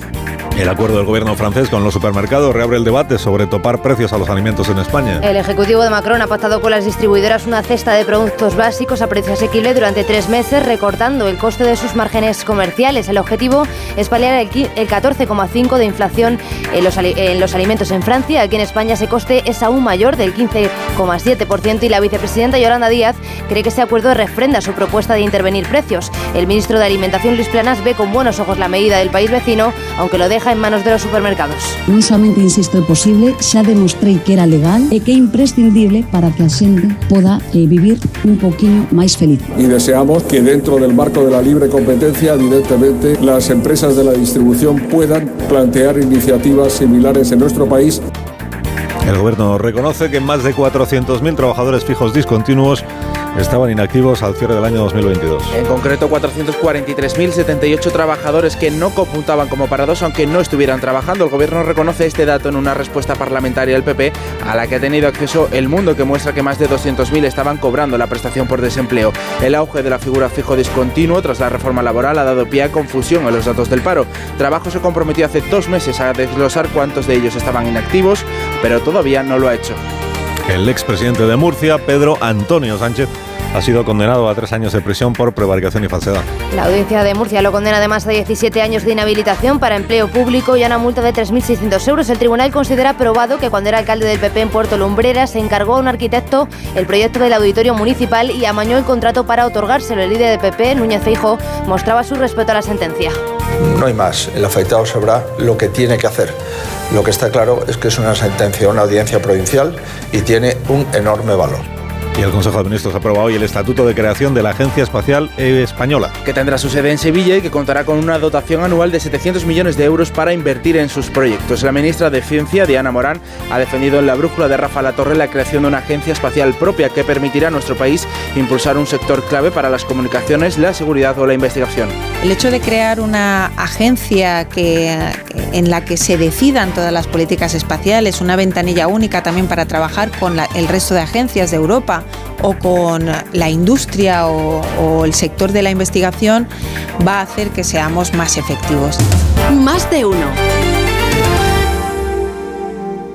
El acuerdo del gobierno francés con los supermercados reabre el debate sobre topar precios a los alimentos en España. El ejecutivo de Macron ha pactado con las distribuidoras una cesta de productos básicos a precio asequible durante tres meses, recortando el coste de sus márgenes comerciales. El objetivo es paliar el qui- el 14,5% de inflación en los, ali- en los alimentos en Francia. Aquí en España ese coste es aún mayor, del 15,7%, y la vicepresidenta Yolanda Díaz cree que este acuerdo refrenda su propuesta de intervenir precios. El ministro de Alimentación, Luis Planas, ve con buenos ojos la medida del país vecino, aunque lo deja en manos de los supermercados. Non somente, insisto, é posible, xa demostrei que era legal e que é imprescindible para que a xente poda eh, vivir un poquinho máis feliz. y deseamos que dentro del marco de la libre competencia, evidentemente, las empresas de la distribución puedan plantear iniciativas similares en nuestro país. El gobierno reconoce que más de 400.000 trabajadores fijos discontinuos estaban inactivos al cierre del año 2022. En concreto, 443.078 trabajadores que no computaban como parados aunque no estuvieran trabajando. El gobierno reconoce este dato en una respuesta parlamentaria del PP a la que ha tenido acceso El Mundo, que muestra que más de 200.000 estaban cobrando la prestación por desempleo. El auge de la figura fijo discontinuo tras la reforma laboral ha dado pie a confusión en los datos del paro. Trabajo se comprometió hace dos meses a desglosar cuántos de ellos estaban inactivos, pero todavía no lo ha hecho. El expresidente de Murcia, Pedro Antonio Sánchez, ha sido condenado a tres años de prisión por prevaricación y falsedad. La audiencia de Murcia lo condena además a 17 años de inhabilitación para empleo público y a una multa de 3.600 euros. El tribunal considera probado que cuando era alcalde del PP en Puerto Lumbrera se encargó a un arquitecto el proyecto del auditorio municipal y amañó el contrato para otorgárselo. El líder del PP, Núñez Feijo, mostraba su respeto a la sentencia. No hay más. El afectado sabrá lo que tiene que hacer. Lo que está claro es que es una sentencia de una audiencia provincial y tiene un enorme valor. Y el Consejo de Ministros aprueba hoy el Estatuto de Creación de la Agencia Espacial Española. que tendrá su sede en Sevilla y que contará con una dotación anual de 700 millones de euros para invertir en sus proyectos. La ministra de Ciencia, Diana Morán, ha defendido en la brújula de Rafa La Torre la creación de una agencia espacial propia que permitirá a nuestro país impulsar un sector clave para las comunicaciones, la seguridad o la investigación. El hecho de crear una agencia que, en la que se decidan todas las políticas espaciales, una ventanilla única también para trabajar con la- el resto de agencias de Europa o con la industria o, el sector de la investigación, va a hacer que seamos más efectivos. Más de uno.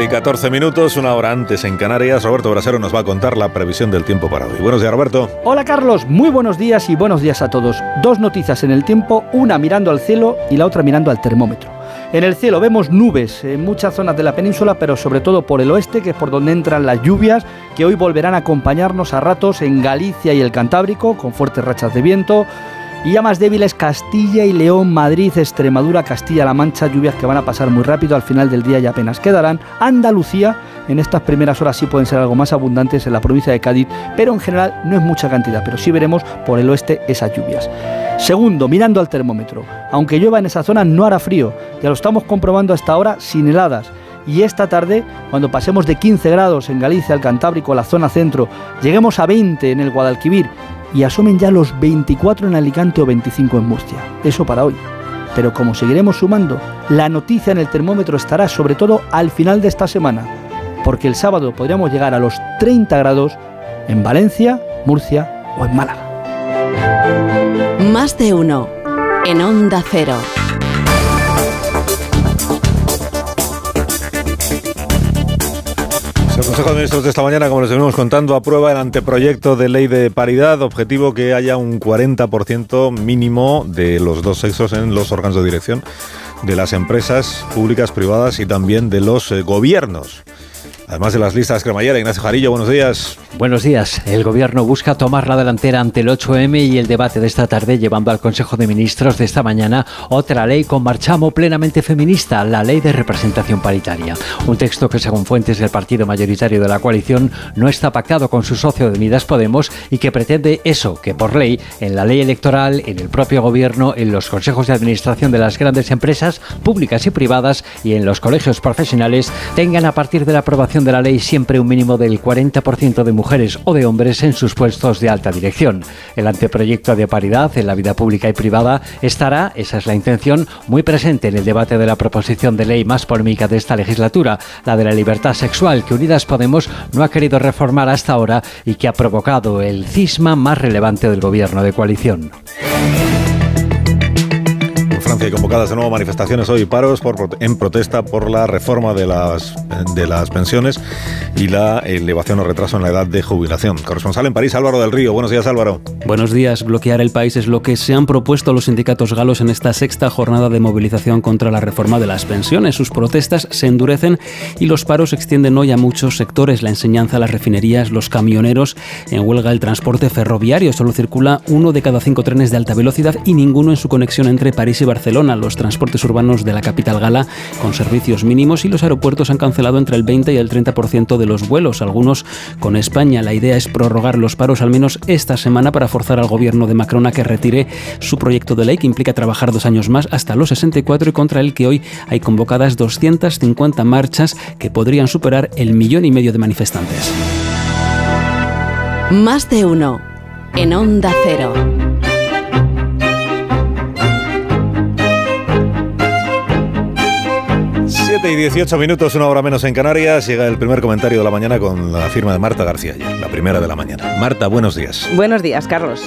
7 y 14 minutos, una hora antes en Canarias. Roberto Brasero nos va a contar la previsión del tiempo para hoy. Buenos días, Roberto. Hola, Carlos. Muy buenos días y buenos días a todos. Dos noticias en el tiempo, una mirando al cielo y la otra mirando al termómetro. En el cielo vemos nubes en muchas zonas de la península, pero sobre todo por el oeste, que es por donde entran las lluvias, que hoy volverán a acompañarnos a ratos en Galicia y el Cantábrico, con fuertes rachas de viento. Y ya más débiles Castilla y León, Madrid, Extremadura, Castilla-La Mancha, lluvias que van a pasar muy rápido, al final del día ya apenas quedarán. Andalucía, en estas primeras horas sí pueden ser algo más abundantes en la provincia de Cádiz, pero en general no es mucha cantidad, pero sí veremos por el oeste esas lluvias. Segundo, mirando al termómetro, aunque llueva en esa zona no hará frío, ya lo estamos comprobando hasta ahora sin heladas. Y esta tarde, cuando pasemos de 15 grados en Galicia, el Cantábrico, la zona centro, lleguemos a 20 en el Guadalquivir y asomen ya los 24 en Alicante o 25 en Murcia. Eso para hoy. Pero como seguiremos sumando, la noticia en el termómetro estará sobre todo al final de esta semana, porque el sábado podríamos llegar a los 30 grados en Valencia, Murcia o en Málaga. Más de uno en Onda Cero. El Consejo de Ministros de esta mañana, como les venimos contando, aprueba el anteproyecto de ley de paridad, objetivo que haya un 40% mínimo de los dos sexos en los órganos de dirección de las empresas públicas, privadas y también de los eh, gobiernos. Además de las listas cremallera, Ignacio Jarillo, buenos días. Buenos días. El Gobierno busca tomar la delantera ante el 8M y el debate de esta tarde, llevando al Consejo de Ministros de esta mañana otra ley con marchamo plenamente feminista, la Ley de Representación Paritaria. Un texto que, según fuentes del partido mayoritario de la coalición, no está pactado con su socio de Unidas Podemos y que pretende eso, que por ley, en la ley electoral, en el propio Gobierno, en los consejos de administración de las grandes empresas públicas y privadas y en los colegios profesionales, tengan a partir de la aprobación de la ley siempre un mínimo del 40% de mujeres o de hombres en sus puestos de alta dirección. El anteproyecto de paridad en la vida pública y privada estará, esa es la intención, muy presente en el debate de la proposición de ley más polémica de esta legislatura, la de la libertad sexual, que Unidas Podemos no ha querido reformar hasta ahora y que ha provocado el cisma más relevante del gobierno de coalición. Convocadas de nuevo manifestaciones hoy, paros por, en protesta por la reforma de las, de las pensiones y la elevación o retraso en la edad de jubilación. Corresponsal en París, Álvaro del Río. Buenos días, Álvaro. Buenos días. Bloquear el país es lo que se han propuesto los sindicatos galos en esta sexta jornada de movilización contra la reforma de las pensiones. Sus protestas se endurecen y los paros se extienden hoy a muchos sectores, la enseñanza, las refinerías, los camioneros. En huelga el transporte ferroviario. Solo circula uno de cada cinco trenes de alta velocidad y ninguno en su conexión entre París y Barcelona. Los transportes urbanos de la capital gala con servicios mínimos y los aeropuertos han cancelado entre el 20 y el 30% de los vuelos, algunos con España. La idea es prorrogar los paros al menos esta semana para forzar al gobierno de Macron a que retire su proyecto de ley que implica trabajar dos años más hasta los 64 y contra el que hoy hay convocadas 250 marchas que podrían superar el millón y medio de manifestantes. Más de uno en Onda Cero. 7 y 18 minutos, una hora menos en Canarias. Llega el primer comentario de la mañana con la firma de Marta García, la primera de la mañana. Marta, buenos días. Buenos días, Carlos.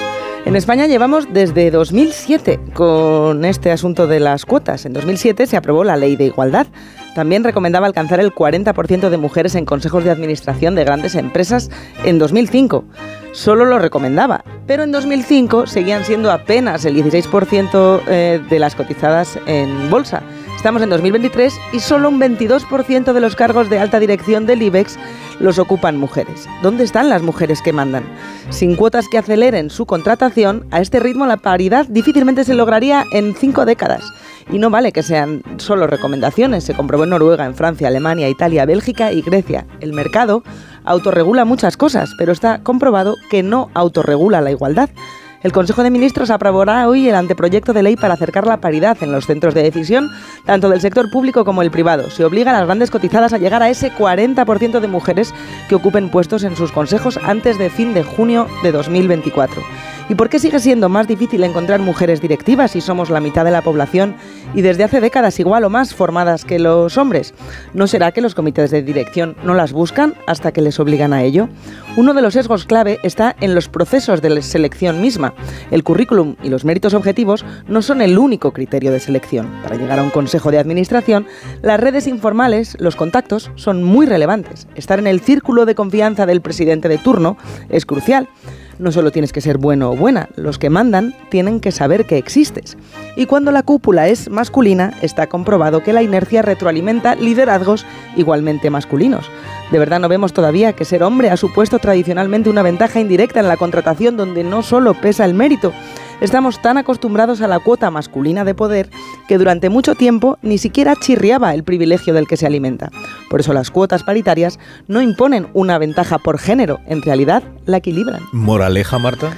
En España llevamos desde 2007 con este asunto de las cuotas. En 2007 se aprobó la ley de igualdad. También recomendaba alcanzar el 40% de mujeres en consejos de administración de grandes empresas en 2005. Solo lo recomendaba, pero en 2005 seguían siendo apenas el 16% eh, de las cotizadas en bolsa. Estamos en 2023 y solo un 22% de los cargos de alta dirección del IBEX los ocupan mujeres. ¿Dónde están las mujeres que mandan? Sin cuotas que aceleren su contratación, a este ritmo la paridad difícilmente se lograría en cinco décadas. Y no vale que sean solo recomendaciones, se comprobó en Noruega, en Francia, Alemania, Italia, Bélgica y Grecia. El mercado autorregula muchas cosas, pero está comprobado que no autorregula la igualdad. El Consejo de Ministros aprobará hoy el anteproyecto de ley para acercar la paridad en los centros de decisión, tanto del sector público como el privado. Se obliga a las grandes cotizadas a llegar a ese 40% de mujeres que ocupen puestos en sus consejos antes de fin de junio de 2024. ¿Y por qué sigue siendo más difícil encontrar mujeres directivas si somos la mitad de la población y desde hace décadas igual o más formadas que los hombres? ¿No será que los comités de dirección no las buscan hasta que les obligan a ello? Uno de los sesgos clave está en los procesos de selección misma. El currículum y los méritos objetivos no son el único criterio de selección. Para llegar a un consejo de administración, las redes informales, los contactos, son muy relevantes. Estar en el círculo de confianza del presidente de turno es crucial no solo tienes que ser bueno o buena, los que mandan tienen que saber que existes. Y cuando la cúpula es masculina, está comprobado que la inercia retroalimenta liderazgos igualmente masculinos. De verdad no vemos todavía que ser hombre ha supuesto tradicionalmente una ventaja indirecta en la contratación donde no solo pesa el mérito, Estamos tan acostumbrados a la cuota masculina de poder que durante mucho tiempo ni siquiera chirriaba el privilegio del que se alimenta. Por eso las cuotas paritarias no imponen una ventaja por género, en realidad la equilibran. ¿Moraleja, Marta?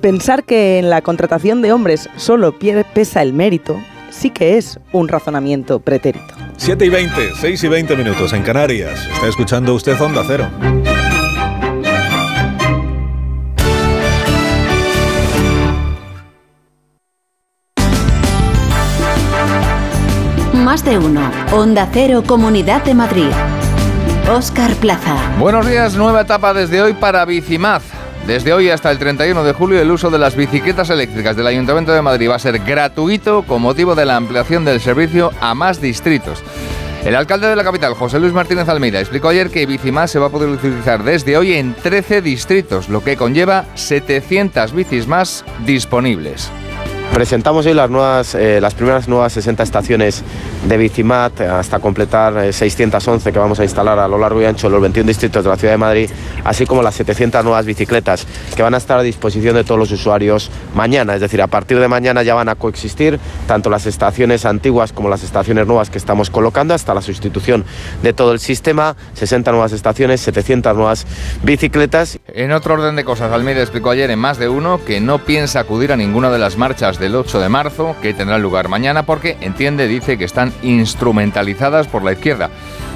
Pensar que en la contratación de hombres solo pesa el mérito sí que es un razonamiento pretérito. 7 y 20, 6 y 20 minutos en Canarias. Está escuchando usted Onda Cero. Más de uno. Onda Cero, Comunidad de Madrid. Oscar Plaza. Buenos días, nueva etapa desde hoy para Bicimaz. Desde hoy hasta el 31 de julio el uso de las bicicletas eléctricas del Ayuntamiento de Madrid va a ser gratuito con motivo de la ampliación del servicio a más distritos. El alcalde de la capital, José Luis Martínez Almeida, explicó ayer que Bicimás se va a poder utilizar desde hoy en 13 distritos, lo que conlleva 700 bicis más disponibles. Presentamos hoy las, eh, primeras nuevas 60 estaciones de Bicimat hasta completar 611 eh, que vamos a instalar a lo largo y ancho de los 21 distritos de la ciudad de Madrid, así como las 700 nuevas bicicletas que van a estar a disposición de todos los usuarios mañana. Es decir, a partir de mañana ya van a coexistir tanto las estaciones antiguas como las estaciones nuevas que estamos colocando hasta la sustitución de todo el sistema. 60 nuevas estaciones, 700 nuevas bicicletas. En otro orden de cosas, Almeida explicó ayer en más de uno que no piensa acudir a ninguna de las marchas del 8 de marzo, que tendrán lugar mañana, porque entiende, dice, que están instrumentalizadas por la izquierda.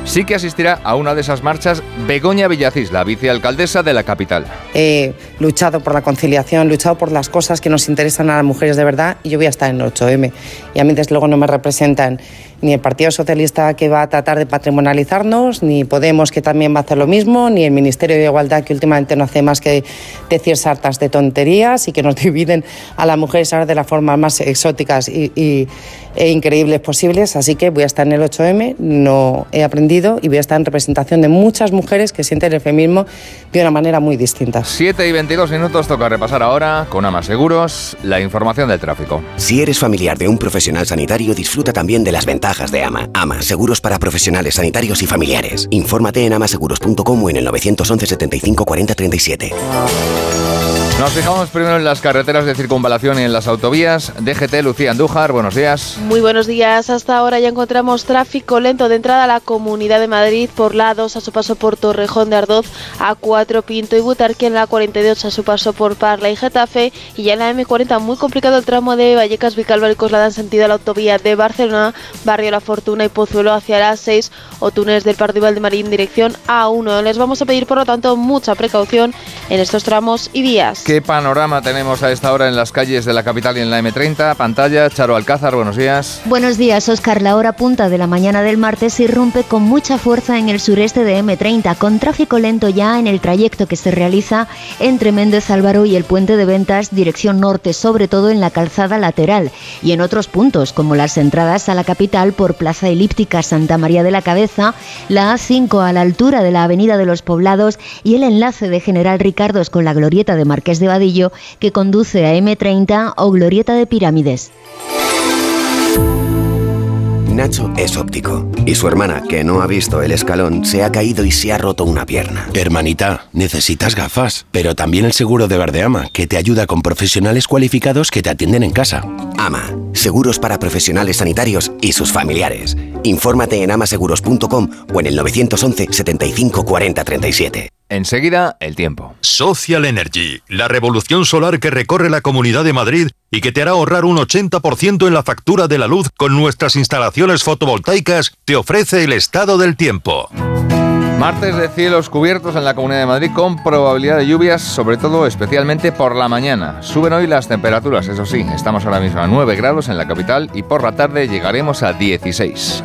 Sí que asistirá a una de esas marchas Begoña Villacís, la vicealcaldesa de la capital. He luchado por la conciliación, luchado por las cosas que nos interesan a las mujeres de verdad y yo voy a estar en el 8M. Y a mí desde luego no me representan ni el Partido Socialista que va a tratar de patrimonializarnos, ni Podemos que también va a hacer lo mismo, ni el Ministerio de Igualdad que últimamente no hace más que decir sartas de tonterías y que nos dividen a las mujeres ahora de las formas más exóticas y, e increíbles posibles. Así que voy a estar en el 8M, no he aprendido y voy a estar en representación de muchas mujeres que sienten el feminismo de una manera muy distinta. 7 y 22 minutos toca repasar ahora con Ama Seguros la información del tráfico. Si eres familiar de un profesional sanitario, disfruta también de las ventajas de AMA. AMA, seguros para profesionales sanitarios y familiares. Infórmate en amaseguros.com o en el 911 75 40 37. Nos fijamos primero en las carreteras de circunvalación y en las autovías. DGT, Lucía Andújar, buenos días. Muy buenos días. Hasta ahora ya encontramos tráfico lento de entrada a la Comunidad de Madrid por la 2 a su paso por Torrejón de Ardoz, A4 Pinto y Butarque en la 42 a su paso por Parla y Getafe y ya en la M40 muy complicado el tramo de Vallecas, Vicálvaro y Coslada en sentido a la autovía de Barcelona, Barrio La Fortuna y Pozuelo hacia la 6 o túneles del Pardo y Valdemarín dirección A1. Les vamos a pedir por lo tanto mucha precaución en estos tramos y vías. ¿Qué panorama tenemos a esta hora en las calles de la capital y en la M30? Pantalla, Charo Alcázar, buenos días. Buenos días, Oscar. La hora punta de la mañana del martes irrumpe con mucha fuerza en el sureste de M30, con tráfico lento ya en el trayecto que se realiza entre Méndez Álvaro y el puente de ventas dirección norte, sobre todo en la calzada lateral, y en otros puntos, como las entradas a la capital por Plaza Elíptica Santa María de la Cabeza, la A5 a la altura de la Avenida de los Poblados y el enlace de General Ricardos con la Glorieta de Marqués de Vadillo que conduce a M30 o Glorieta de Pirámides. Nacho es óptico y su hermana, que no ha visto el escalón, se ha caído y se ha roto una pierna. Hermanita, necesitas gafas, pero también el seguro de Verdeama, que te ayuda con profesionales cualificados que te atienden en casa. Ama, seguros para profesionales sanitarios y sus familiares. Infórmate en amaseguros.com o en el 911 75 40 37. Enseguida, el tiempo. Social Energy, la revolución solar que recorre la Comunidad de Madrid y que te hará ahorrar un 80% en la factura de la luz con nuestras instalaciones fotovoltaicas, te ofrece el estado del tiempo. Martes de cielos cubiertos en la Comunidad de Madrid con probabilidad de lluvias, sobre todo especialmente por la mañana. Suben hoy las temperaturas, eso sí, estamos ahora mismo a 9 grados en la capital y por la tarde llegaremos a 16.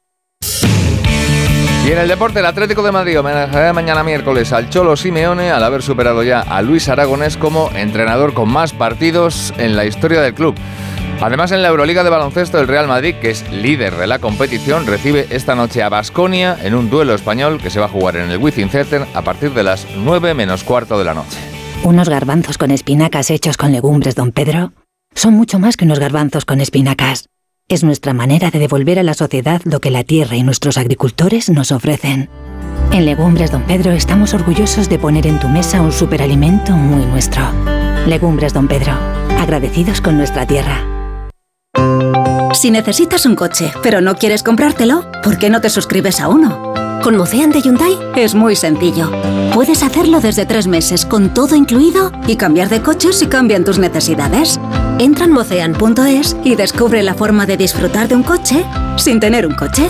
Y en el deporte, el Atlético de Madrid homenajeará mañana miércoles al Cholo Simeone al haber superado ya a Luis Aragonés como entrenador con más partidos en la historia del club. Además, en la Euroliga de baloncesto, el Real Madrid, que es líder de la competición, recibe esta noche a Basconia en un duelo español que se va a jugar en el Wizzing Center a partir de las 9 menos cuarto de la noche. Unos garbanzos con espinacas hechos con legumbres, don Pedro, son mucho más que unos garbanzos con espinacas. Es nuestra manera de devolver a la sociedad lo que la tierra y nuestros agricultores nos ofrecen. En Legumbres Don Pedro estamos orgullosos de poner en tu mesa un superalimento muy nuestro. Legumbres Don Pedro, agradecidos con nuestra tierra. Si necesitas un coche, pero no quieres comprártelo, ¿por qué no te suscribes a uno? Con Mocean de Hyundai es muy sencillo. Puedes hacerlo desde tres meses con todo incluido y cambiar de coche si cambian tus necesidades. Entra en mocean.es y descubre la forma de disfrutar de un coche sin tener un coche.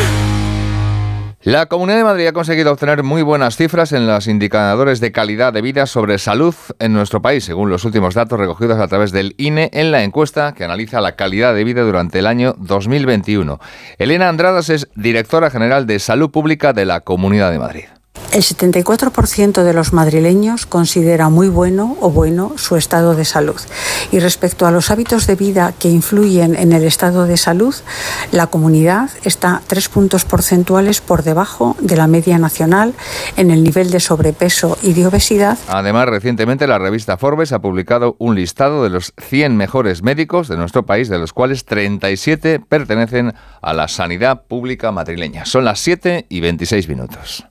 La Comunidad de Madrid ha conseguido obtener muy buenas cifras en los indicadores de calidad de vida sobre salud en nuestro país, según los últimos datos recogidos a través del INE en la encuesta que analiza la calidad de vida durante el año 2021. Elena Andradas es directora general de Salud Pública de la Comunidad de Madrid. El 74% de los madrileños considera muy bueno o bueno su estado de salud. Y respecto a los hábitos de vida que influyen en el estado de salud, la comunidad está tres puntos porcentuales por debajo de la media nacional en el nivel de sobrepeso y de obesidad. Además, recientemente la revista Forbes ha publicado un listado de los 100 mejores médicos de nuestro país, de los cuales 37 pertenecen a la sanidad pública madrileña. Son las 7 y 26 minutos.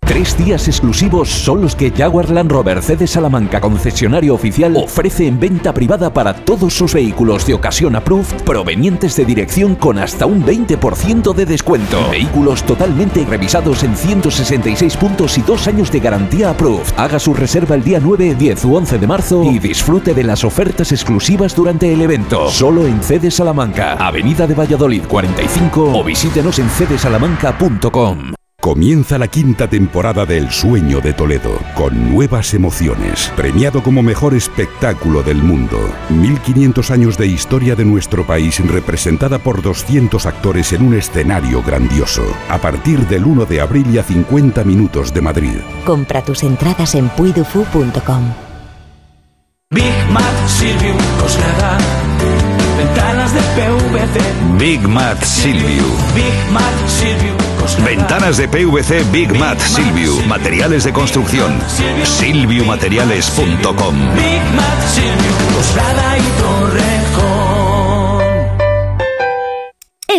Tres días exclusivos son los que Jaguar Land Rover CD Salamanca, concesionario oficial, ofrece en venta privada para todos sus vehículos de ocasión approved provenientes de dirección con hasta un 20% de descuento. Vehículos totalmente revisados en 166 puntos y dos años de garantía approved. Haga su reserva el día 9, 10 u 11 de marzo y disfrute de las ofertas exclusivas durante el evento. Solo en CD Salamanca, Avenida de Valladolid 45 o visítenos en cdsalamanca.com. Comienza la quinta temporada de El Sueño de Toledo, con nuevas emociones, premiado como mejor espectáculo del mundo. 1500 años de historia de nuestro país representada por 200 actores en un escenario grandioso. A partir del 1 de abril y a 50 minutos de Madrid. Compra tus entradas en puidufu.com. Big Mat Silvio Coslada. Big Mat Silvio. Big Mat Silvio. Ventanas de PVC Big Mat Silvio. Materiales de construcción. Silviumateriales.com. Big Mat Silvio y Torrejón.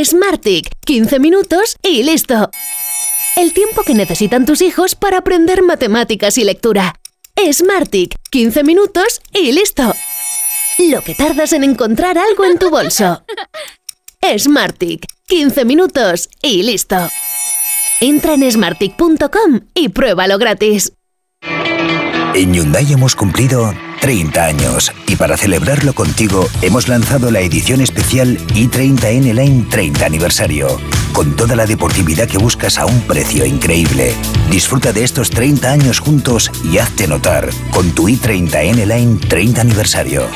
Smartick, 15 minutos y listo. El tiempo que necesitan tus hijos para aprender matemáticas y lectura. Smartick, 15 minutos y listo. Lo que tardas en encontrar algo en tu bolso. Smartick, 15 minutos y listo. Entra en smartic.com y pruébalo gratis. En Hyundai hemos cumplido 30 años y para celebrarlo contigo hemos lanzado la edición especial i30N Line 30 aniversario, con toda la deportividad que buscas a un precio increíble. Disfruta de estos 30 años juntos y hazte notar con tu i30N Line 30 aniversario.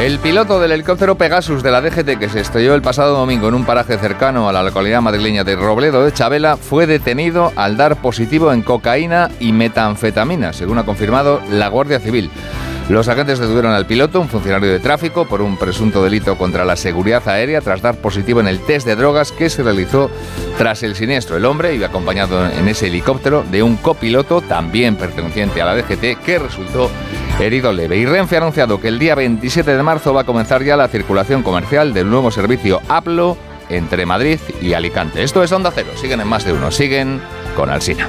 El piloto del helicóptero Pegasus de la DGT que se estrelló el pasado domingo en un paraje cercano a la localidad madrileña de Robledo de Chabela fue detenido al dar positivo en cocaína y metanfetamina, según ha confirmado la Guardia Civil. Los agentes detuvieron al piloto, un funcionario de tráfico, por un presunto delito contra la seguridad aérea tras dar positivo en el test de drogas que se realizó tras el siniestro. El hombre iba acompañado en ese helicóptero de un copiloto, también perteneciente a la DGT, que resultó herido leve. Y Renfe ha anunciado que el día 27 de marzo va a comenzar ya la circulación comercial del nuevo servicio APLO entre Madrid y Alicante. Esto es Onda Cero. Siguen en más de uno. Siguen con Alsina.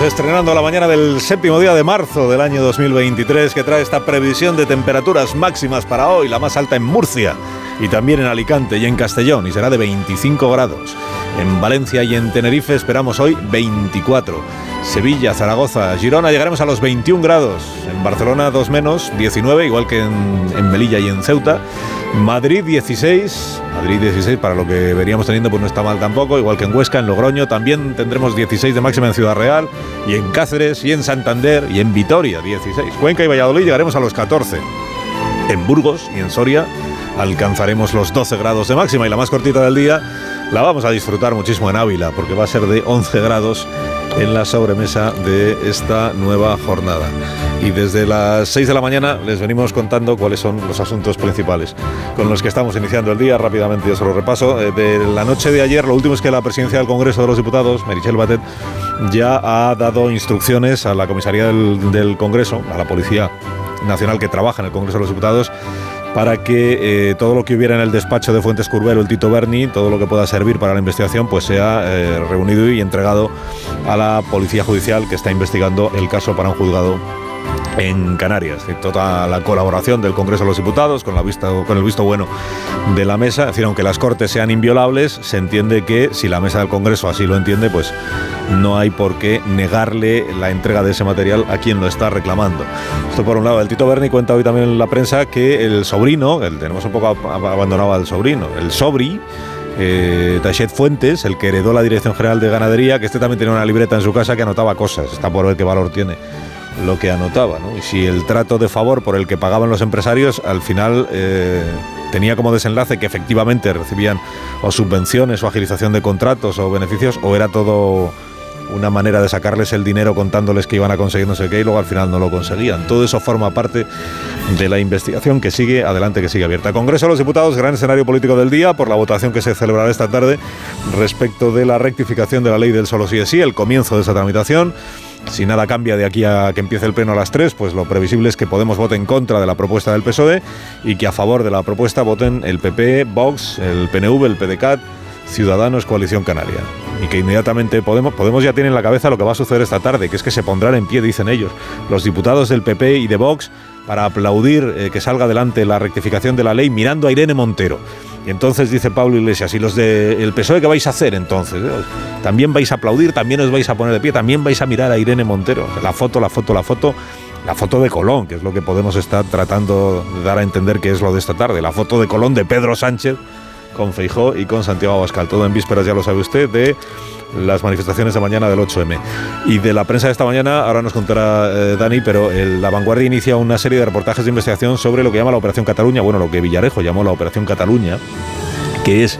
Estrenando la mañana del séptimo día de marzo del año 2023 que trae esta previsión de temperaturas máximas para hoy, la más alta en Murcia y también en Alicante y en Castellón y será de 25 grados. En Valencia y en Tenerife esperamos hoy 24. Sevilla, Zaragoza, Girona llegaremos a los 21 grados. En Barcelona 2 menos, 19, igual que en, en Melilla y en Ceuta. Madrid 16, Madrid 16 para lo que veríamos teniendo pues no está mal tampoco, igual que en Huesca, en Logroño también tendremos 16 de máxima en Ciudad Real y en Cáceres y en Santander y en Vitoria 16. Cuenca y Valladolid llegaremos a los 14. En Burgos y en Soria alcanzaremos los 12 grados de máxima y la más cortita del día la vamos a disfrutar muchísimo en Ávila porque va a ser de 11 grados en la sobremesa de esta nueva jornada. Y desde las 6 de la mañana les venimos contando cuáles son los asuntos principales con los que estamos iniciando el día. Rápidamente yo se lo repaso. Eh, De la noche de ayer, lo último es que la presidencia del Congreso de los Diputados, Merichel Batet, ya ha dado instrucciones a la comisaría del, del Congreso, a la Policía Nacional que trabaja en el Congreso de los Diputados, para que eh, todo lo que hubiera en el despacho de Fuentes Curbero, el Tito Berni, todo lo que pueda servir para la investigación, pues sea eh, reunido y entregado a la Policía Judicial que está investigando el caso para un juzgado en Canarias. Toda la colaboración del Congreso de los Diputados con, la vista, con el visto bueno de la mesa. Es decir, aunque las Cortes sean inviolables, se entiende que si la mesa del Congreso así lo entiende, pues no hay por qué negarle la entrega de ese material a quien lo está reclamando. Esto por un lado. El Tito Berni cuenta hoy también en la prensa que el sobrino, el, tenemos un poco ab- abandonado al sobrino, el sobri, eh, Tachet Fuentes, el que heredó la Dirección General de Ganadería, que este también tenía una libreta en su casa que anotaba cosas. Está por ver qué valor tiene lo que anotaba. ¿no? Y si el trato de favor por el que pagaban los empresarios al final eh, tenía como desenlace que efectivamente recibían o subvenciones o agilización de contratos o beneficios o era todo una manera de sacarles el dinero contándoles que iban a conseguir no sé qué y luego al final no lo conseguían. Todo eso forma parte de la investigación que sigue adelante, que sigue abierta. Congreso de los Diputados, gran escenario político del día por la votación que se celebrará esta tarde respecto de la rectificación de la ley del solo sí es sí, el comienzo de esa tramitación. Si nada cambia de aquí a que empiece el pleno a las 3, pues lo previsible es que Podemos vote en contra de la propuesta del PSOE y que a favor de la propuesta voten el PP, Vox, el PNV, el PDCAT, Ciudadanos, Coalición Canaria. Y que inmediatamente Podemos, Podemos ya tiene en la cabeza lo que va a suceder esta tarde, que es que se pondrán en pie, dicen ellos, los diputados del PP y de Vox para aplaudir eh, que salga adelante la rectificación de la ley mirando a Irene Montero. Y entonces dice Pablo Iglesias, ¿y los del PSOE qué vais a hacer entonces? eh? ¿También vais a aplaudir? ¿También os vais a poner de pie? ¿También vais a mirar a Irene Montero? La foto, la foto, la foto la foto de Colón, que es lo que podemos estar tratando de dar a entender que es lo de esta tarde, la foto de Colón de Pedro Sánchez con Feijó y con Santiago Abascal. Todo en vísperas, ya lo sabe usted, de las manifestaciones de mañana del 8M. Y de la prensa de esta mañana, ahora nos contará eh, Dani, pero La Vanguardia inicia una serie de reportajes de investigación sobre lo que llama la Operación Cataluña, bueno, lo que Villarejo llamó la Operación Cataluña, que es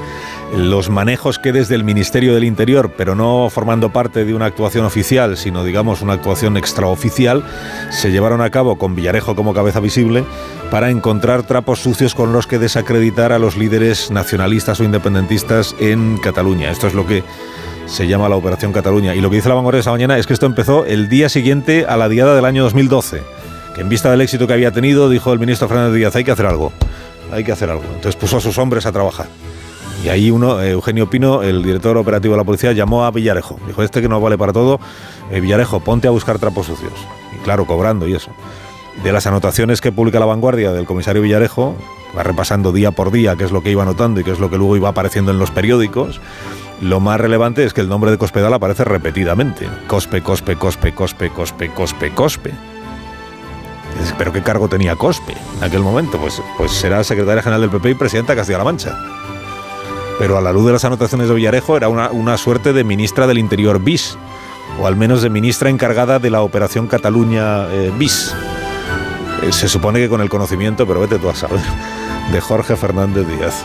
los manejos que desde el Ministerio del Interior, pero no formando parte de una actuación oficial, sino digamos una actuación extraoficial, se llevaron a cabo con Villarejo como cabeza visible para encontrar trapos sucios con los que desacreditar a los líderes nacionalistas o independentistas en Cataluña. Esto es lo que se llama la Operación Cataluña. Y lo que dice la vanguardia esta mañana es que esto empezó el día siguiente a la diada del año 2012, que en vista del éxito que había tenido, dijo el ministro Fernández Díaz, hay que hacer algo, hay que hacer algo. Entonces puso a sus hombres a trabajar. Y ahí uno, eh, Eugenio Pino, el director operativo de la policía, llamó a Villarejo. Dijo, este que no vale para todo, eh, Villarejo, ponte a buscar trapos sucios. Y claro, cobrando y eso. De las anotaciones que publica la vanguardia del comisario Villarejo, va repasando día por día qué es lo que iba anotando y qué es lo que luego iba apareciendo en los periódicos, lo más relevante es que el nombre de Cospedal aparece repetidamente. Cospe, Cospe, Cospe, Cospe, Cospe, Cospe, Cospe. ¿Pero qué cargo tenía Cospe en aquel momento? Pues, pues será secretaria general del PP y presidenta de Castilla-La Mancha. Pero a la luz de las anotaciones de Villarejo era una, una suerte de ministra del Interior bis, o al menos de ministra encargada de la Operación Cataluña eh, bis. Eh, se supone que con el conocimiento, pero vete tú a saber, de Jorge Fernández Díaz.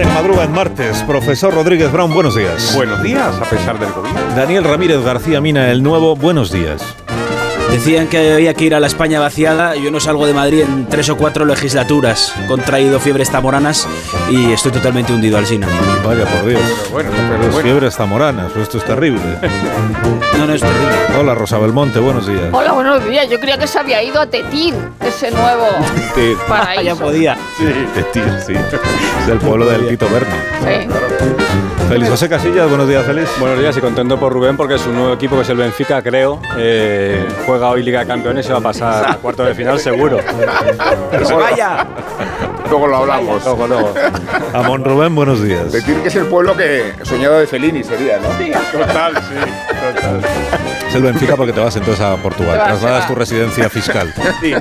Que madruga en martes. Profesor Rodríguez Brown, buenos días. Buenos días, a pesar del COVID. Daniel Ramírez García Mina, el nuevo, buenos días. Decían que había que ir a la España vaciada. Yo no salgo de Madrid en tres o cuatro legislaturas. He contraído fiebres tamoranas y estoy totalmente hundido al Sina. Vaya por Dios. bueno, Las fiebres zamoranas, esto es terrible. No, no es terrible. Hola Rosa Belmonte, buenos días. Hola, buenos días. Yo creía que se había ido a Tetín, ese nuevo paraíso. ya podía. Sí, Tetín, sí. Es del pueblo del Tito Berni. Sí. Feliz José Casillas, buenos días, Félix. Buenos días y contento por Rubén porque su nuevo equipo, que es el Benfica, creo, eh, juega hoy Liga de Campeones y se va a pasar a cuarto de final seguro. ¡Que se vaya! Luego lo hablamos. Luego, luego. Amón Rubén, buenos días. Decir que es el pueblo que soñado de Fellini sería, ¿no? Total, sí, total. Es el Benfica porque te vas entonces a Portugal. Se va, Trasladas tu residencia fiscal. Sí,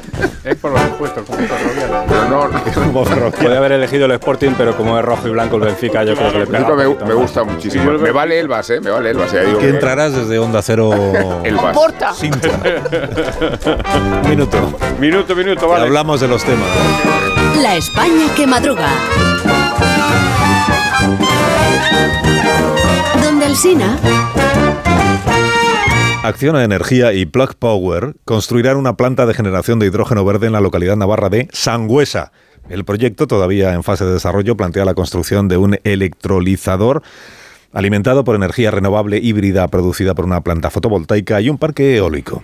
es por los impuestos, como ferroviario. Pero no, no. Como ferroviario. Podría haber elegido el Sporting, pero como es rojo y blanco el Benfica, yo creo que le pega. Me, me gusta muchísimo. Me vale Elbas, ¿eh? Me vale Elbas. Ya digo Que entrarás desde Onda Cero. Elbas. Porta. Minuto. Minuto, minuto, Y hablamos de los temas. La España que madruga. Donde el Sina. Acciona Energía y Plug Power construirán una planta de generación de hidrógeno verde en la localidad navarra de Sangüesa. El proyecto, todavía en fase de desarrollo, plantea la construcción de un electrolizador alimentado por energía renovable híbrida producida por una planta fotovoltaica y un parque eólico.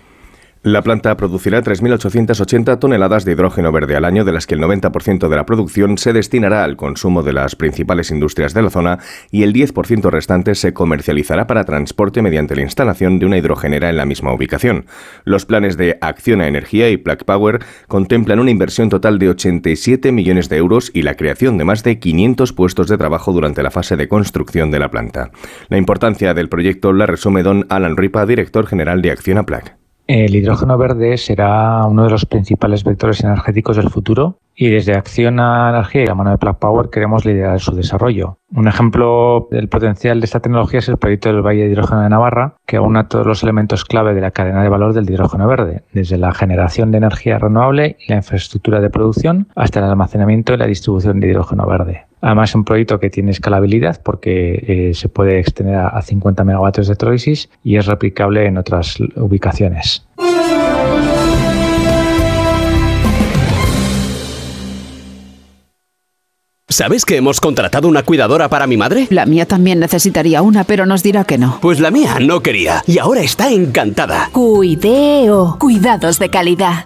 La planta producirá 3.880 toneladas de hidrógeno verde al año, de las que el 90% de la producción se destinará al consumo de las principales industrias de la zona y el 10% restante se comercializará para transporte mediante la instalación de una hidrogenera en la misma ubicación. Los planes de Acciona Energía y Plug Power contemplan una inversión total de 87 millones de euros y la creación de más de 500 puestos de trabajo durante la fase de construcción de la planta. La importancia del proyecto la resume don Alan Ripa, director general de Acciona Plug. El hidrógeno verde será uno de los principales vectores energéticos del futuro y desde Acción a Energía y la mano de Plug Power queremos liderar su desarrollo. Un ejemplo del potencial de esta tecnología es el proyecto del Valle de Hidrógeno de Navarra, que aúna todos los elementos clave de la cadena de valor del hidrógeno verde, desde la generación de energía renovable y la infraestructura de producción hasta el almacenamiento y la distribución de hidrógeno verde. Además, es un proyecto que tiene escalabilidad porque eh, se puede extender a, a 50 megavatios de electrólisis y es replicable en otras ubicaciones. ¿Sabes que hemos contratado una cuidadora para mi madre? La mía también necesitaría una, pero nos dirá que no. Pues la mía no quería y ahora está encantada. Cuideo. Cuidados de calidad.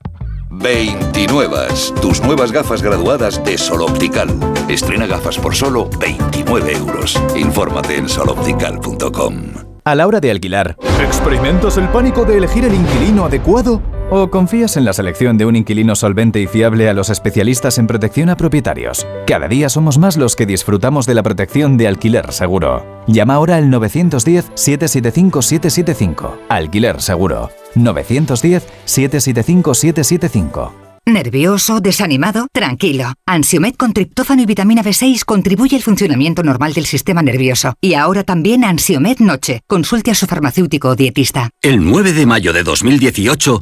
29. Tus nuevas gafas graduadas de Sol Optical. Estrena gafas por solo 29 euros. Infórmate en soloptical.com. A la hora de alquilar, ¿experimentas el pánico de elegir el inquilino adecuado? ¿O confías en la selección de un inquilino solvente y fiable a los especialistas en protección a propietarios? Cada día somos más los que disfrutamos de la protección de alquiler seguro. Llama ahora al 910-775-775. Alquiler seguro. 910-775-775. ¿Nervioso? ¿Desanimado? Tranquilo. Ansiomed con triptófano y vitamina B6 contribuye al funcionamiento normal del sistema nervioso. Y ahora también Ansiomed Noche. Consulte a su farmacéutico o dietista. El 9 de mayo de 2018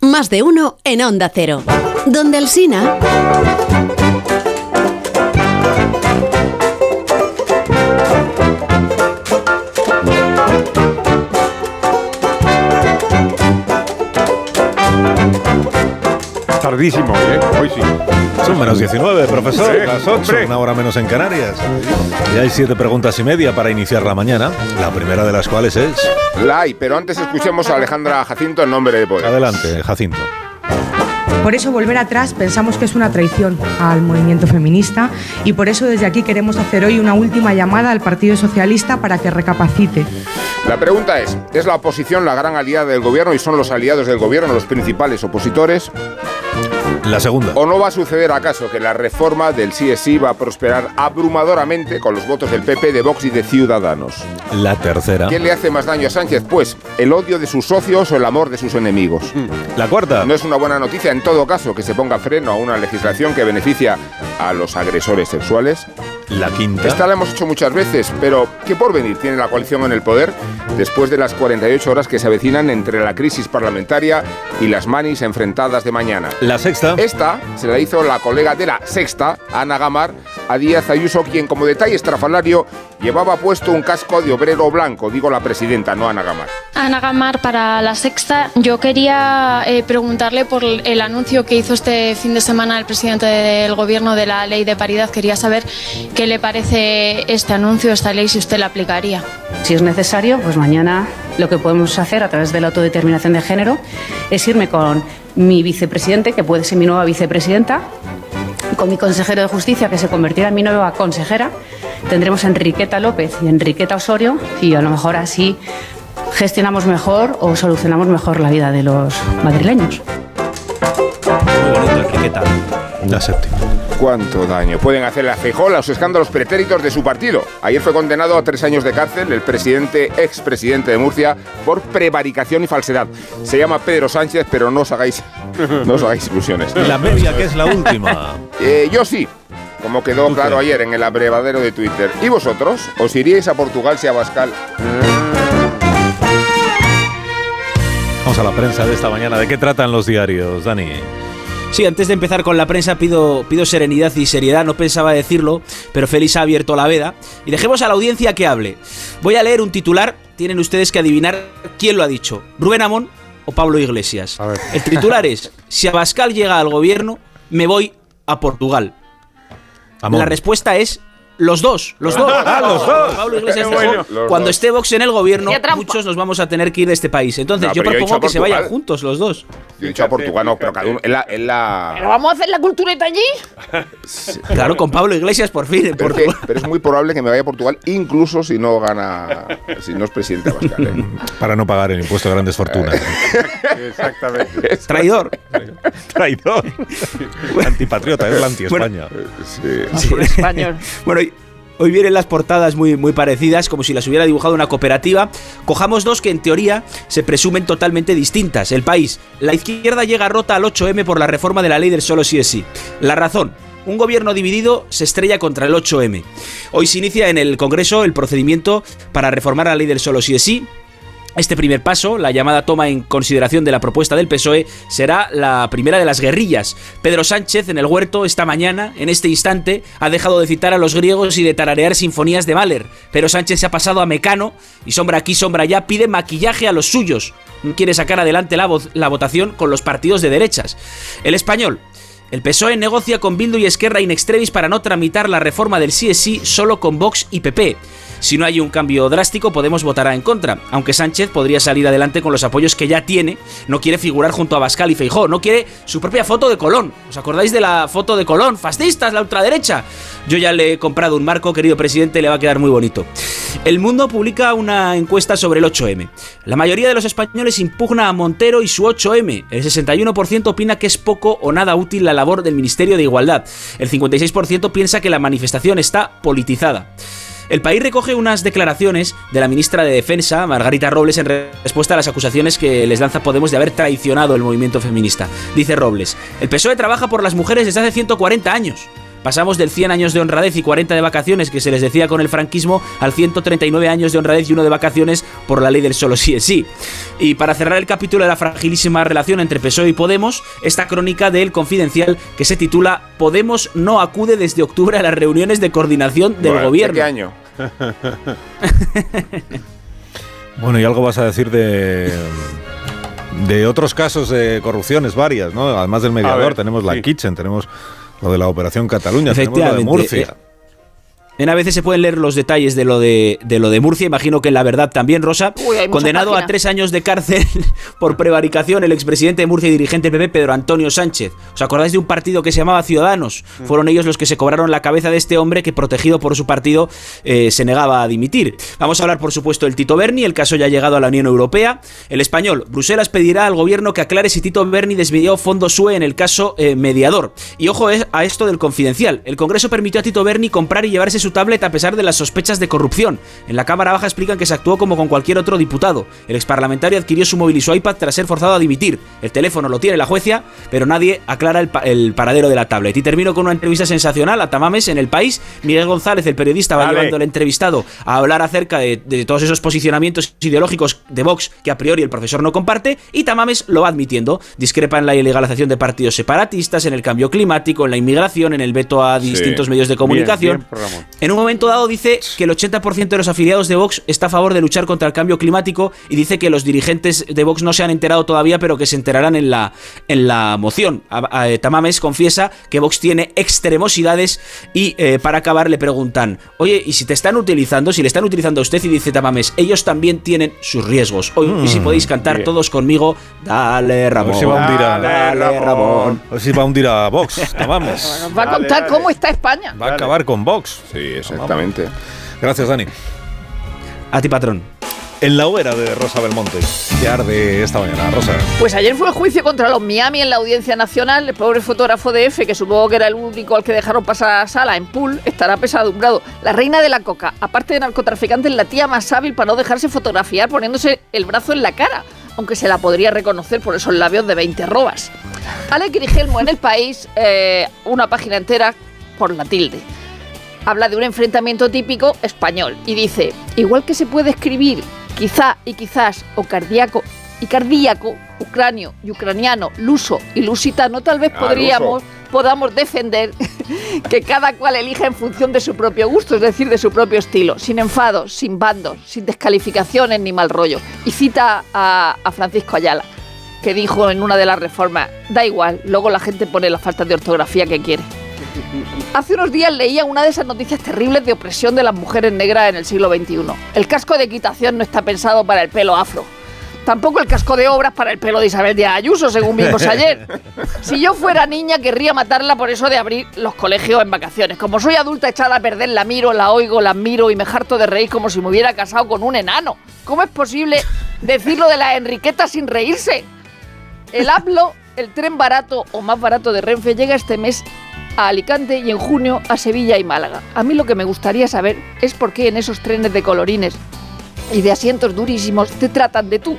Más de uno en Onda Cero. Donde el Tardísimo, ¿eh? Hoy sí. Son menos 19, profesor. Sí, las 8, hombre. una hora menos en Canarias. Y hay siete preguntas y media para iniciar la mañana. La primera de las cuales es. La hay, pero antes escuchemos a Alejandra Jacinto en nombre de Poder. Adelante, Jacinto. Por eso volver atrás pensamos que es una traición al movimiento feminista y por eso desde aquí queremos hacer hoy una última llamada al Partido Socialista para que recapacite. La pregunta es, ¿es la oposición la gran aliada del gobierno y son los aliados del gobierno los principales opositores? La segunda. ¿O no va a suceder acaso que la reforma del sí va a prosperar abrumadoramente con los votos del PP, de Vox y de Ciudadanos? La tercera. ¿Quién le hace más daño a Sánchez? Pues el odio de sus socios o el amor de sus enemigos. La cuarta. No es una buena noticia en todo caso que se ponga freno a una legislación que beneficia a los agresores sexuales. La quinta. Esta la hemos hecho muchas veces, pero ¿qué porvenir tiene la coalición en el poder después de las 48 horas que se avecinan entre la crisis parlamentaria y las manis enfrentadas de mañana? La sexta. Esta se la hizo la colega de la sexta, Ana Gamar, a Díaz Ayuso, quien como detalle estrafalario llevaba puesto un casco de obrero blanco, digo la presidenta, no Ana Gamar. Ana Gamar, para la sexta, yo quería eh, preguntarle por el anuncio que hizo este fin de semana el presidente del gobierno de la ley de paridad. Quería saber qué le parece este anuncio, esta ley, si usted la aplicaría. Si es necesario, pues mañana lo que podemos hacer a través de la autodeterminación de género es irme con mi vicepresidente, que puede ser mi nueva vicepresidenta, con mi consejero de justicia, que se convertirá en mi nueva consejera. Tendremos a Enriqueta López y Enriqueta Osorio, y a lo mejor así gestionamos mejor o solucionamos mejor la vida de los madrileños. Muy bonito, Enriqueta. La séptima. ¿Cuánto daño pueden hacerle a Feijóo los escándalos pretéritos de su partido? Ayer fue condenado a tres años de cárcel el presidente, expresidente de Murcia, por prevaricación y falsedad. Se llama Pedro Sánchez, pero no os hagáis, no os hagáis ilusiones. La media, que es la última. Eh, yo sí, como quedó claro ayer en el abrevadero de Twitter. ¿Y vosotros? ¿Os iríais a Portugal si a Bascal? Vamos a la prensa de esta mañana. ¿De qué tratan los diarios, Dani? Sí, antes de empezar con la prensa pido, pido serenidad y seriedad, no pensaba decirlo, pero Félix ha abierto la veda y dejemos a la audiencia que hable. Voy a leer un titular, tienen ustedes que adivinar quién lo ha dicho, Rubén Amón o Pablo Iglesias. El titular es, si Abascal llega al gobierno, me voy a Portugal. La respuesta es los dos, los dos. Ah, los dos. Pablo Iglesias bueno. cuando esté Vox en el gobierno, muchos nos vamos a tener que ir de este país. Entonces, No, yo yo he propongo dicho que se vayan Portugal. juntos los dos. Yo he dicho a Portugal, no, pero cada uno. En la, en la- ¿Pero vamos a hacer la cultureta allí? Claro, con Pablo Iglesias por fin en pero, es que- Portugal. pero es muy probable que me vaya a Portugal, incluso si no gana. Si no es presidente Abascal. ¿eh? Para no pagar el impuesto de grandes fortunas. Exactamente. Traidor. Traidor. Antipatriota, es la anti-España. Sí. Español. Bueno, y- hoy vienen las portadas muy, muy parecidas, como si las hubiera dibujado una cooperativa. Cojamos dos que en teoría se presumen totalmente distintas. El país. La izquierda llega rota al 8M por la reforma de la ley del solo sí es sí. La razón. Un gobierno dividido se estrella contra el 8M. Hoy se inicia en el Congreso el procedimiento para reformar la ley del solo sí es sí. Este primer paso, la llamada toma en consideración de la propuesta del PSOE, será la primera de las guerrillas. Pedro Sánchez en el huerto esta mañana, en este instante, ha dejado de citar a los griegos y de tararear sinfonías de Mahler. Pero Sánchez se ha pasado a Mecano y sombra aquí, sombra allá, pide maquillaje a los suyos. Quiere sacar adelante la, votación con los partidos de derechas. El español. El PSOE negocia con Bildu y Esquerra in extremis para no tramitar la reforma del sí solo con Vox y PP. Si no hay un cambio drástico, Podemos votará en contra, aunque Sánchez podría salir adelante con los apoyos que ya tiene. No quiere figurar junto a Bascal y Feijó, no quiere su propia foto de Colón. ¿Os acordáis de la foto de Colón? ¡Fascistas, la ultraderecha! Yo ya le he comprado un marco, querido presidente, le va a quedar muy bonito. El Mundo publica una encuesta sobre el 8M. La mayoría de los españoles impugna a Montero y su 8M. El 61% opina que es poco o nada útil la labor del Ministerio de Igualdad. El 56% piensa que la manifestación está politizada. El país recoge unas declaraciones de la ministra de Defensa, Margarita Robles, en re- respuesta a las acusaciones que les lanza Podemos de haber traicionado el movimiento feminista. Dice Robles, el PSOE trabaja por las mujeres desde hace 140 años. Pasamos del 100 años de honradez y 40 de vacaciones que se les decía con el franquismo al 139 años de honradez y uno de vacaciones por la ley del solo sí es sí. Y para cerrar el capítulo de la fragilísima relación entre PSOE y Podemos, esta crónica del Confidencial que se titula Podemos no acude desde octubre a las reuniones de coordinación del Bueno, ¿de gobierno. qué año? Bueno, y algo vas a decir de de otros casos de corrupciones varias, ¿no? Además del mediador, ver, tenemos la sí. Kitchen, tenemos lo de la Operación Cataluña, tenemos lo de Murcia. En a veces se pueden leer los detalles de lo de, de lo de Murcia, imagino que en la verdad también, Rosa. Uy, Condenado a tres años de cárcel por prevaricación, el expresidente de Murcia y dirigente del PP, Pedro Antonio Sánchez. ¿Os acordáis de un partido que se llamaba Ciudadanos? Fueron ellos los que se cobraron la cabeza de este hombre que, protegido por su partido, eh, se negaba a dimitir. Vamos a hablar, por supuesto, del Tito Berni. El caso ya ha llegado a la Unión Europea. El español, Bruselas pedirá al gobierno que aclare si Tito Berni desvió fondos SUE en el caso eh, mediador. Y ojo eh, a esto del confidencial. El Congreso permitió a Tito Berni comprar y llevarse su tablet a pesar de las sospechas de corrupción. En la Cámara Baja explican que se actuó como con cualquier otro diputado. El exparlamentario adquirió su móvil y su iPad tras ser forzado a dimitir. El teléfono lo tiene la jueza, pero nadie aclara el, pa- el paradero de la tablet. Y termino con una entrevista sensacional a Tamames en El País. Miguel González, el periodista, va llevando al entrevistado a hablar acerca de, de todos esos posicionamientos ideológicos de Vox que a priori el profesor no comparte y Tamames lo va admitiendo. Discrepa en la ilegalización de partidos separatistas, en el cambio climático, en la inmigración, en el veto a distintos medios de comunicación. Bien, bien, Ramón. En un momento dado dice que el 80% de los afiliados de Vox está a favor de luchar contra el cambio climático y dice que los dirigentes de Vox no se han enterado todavía, pero que se enterarán en la, en la moción. A- a- Tamames confiesa que Vox tiene extremosidades y eh, para acabar le preguntan, oye, ¿y si te están utilizando? Si le están utilizando a usted y dice Tamames, ellos también tienen sus riesgos. Oye, y si Mm, podéis cantar bien. todos conmigo, dale Ramón. ver si va a hundir a, Dale, Ramón. Si va a hundir a Vox. Nos va a contar cómo está España. Va a acabar con Vox. Sí, exactamente. Gracias, Dani. A ti, patrón. En la hoguera de Rosa Belmonte, que arde esta mañana. Rosa. Pues ayer fue el juicio contra los Miami en la Audiencia Nacional. El pobre fotógrafo de F, que supongo que era el único al que dejaron pasar a sala en pool, estará pesadumbrado. La reina de la coca, aparte de narcotraficante, es la tía más hábil para no dejarse fotografiar poniéndose el brazo en la cara, aunque se la podría reconocer por esos labios de 20 robas. Alex Grigelmo en el país, eh, una página entera por la tilde. Habla de un enfrentamiento típico español y dice, igual que se puede escribir quizá y quizás o cardíaco y cardíaco, ucranio y ucraniano, luso y lusitano, tal vez Ah, podríamos, luso. podamos defender que cada cual elija en función de su propio gusto, es decir, de su propio estilo, sin enfados, sin bandos, sin descalificaciones ni mal rollo. Y cita a, a Francisco Ayala, que dijo en una de las reformas, da igual, luego la gente pone las faltas de ortografía que quiere. Hace unos días leía una de esas noticias terribles de opresión de las mujeres negras en el siglo XXI. El casco de equitación no está pensado para el pelo afro. Tampoco el casco de obras para el pelo de Isabel Díaz Ayuso, según vimos ayer. Si yo fuera niña, querría matarla por eso de abrir los colegios en vacaciones. Como soy adulta echada a perder, la miro, la oigo, la admiro y me harto de reír como si me hubiera casado con un enano. ¿Cómo es posible decirlo de la Enriqueta sin reírse? El APLO, el tren barato o más barato de Renfe, llega este mes a Alicante y en junio a Sevilla y Málaga. A mí lo que me gustaría saber es por qué en esos trenes de colorines y de asientos durísimos te tratan de tú.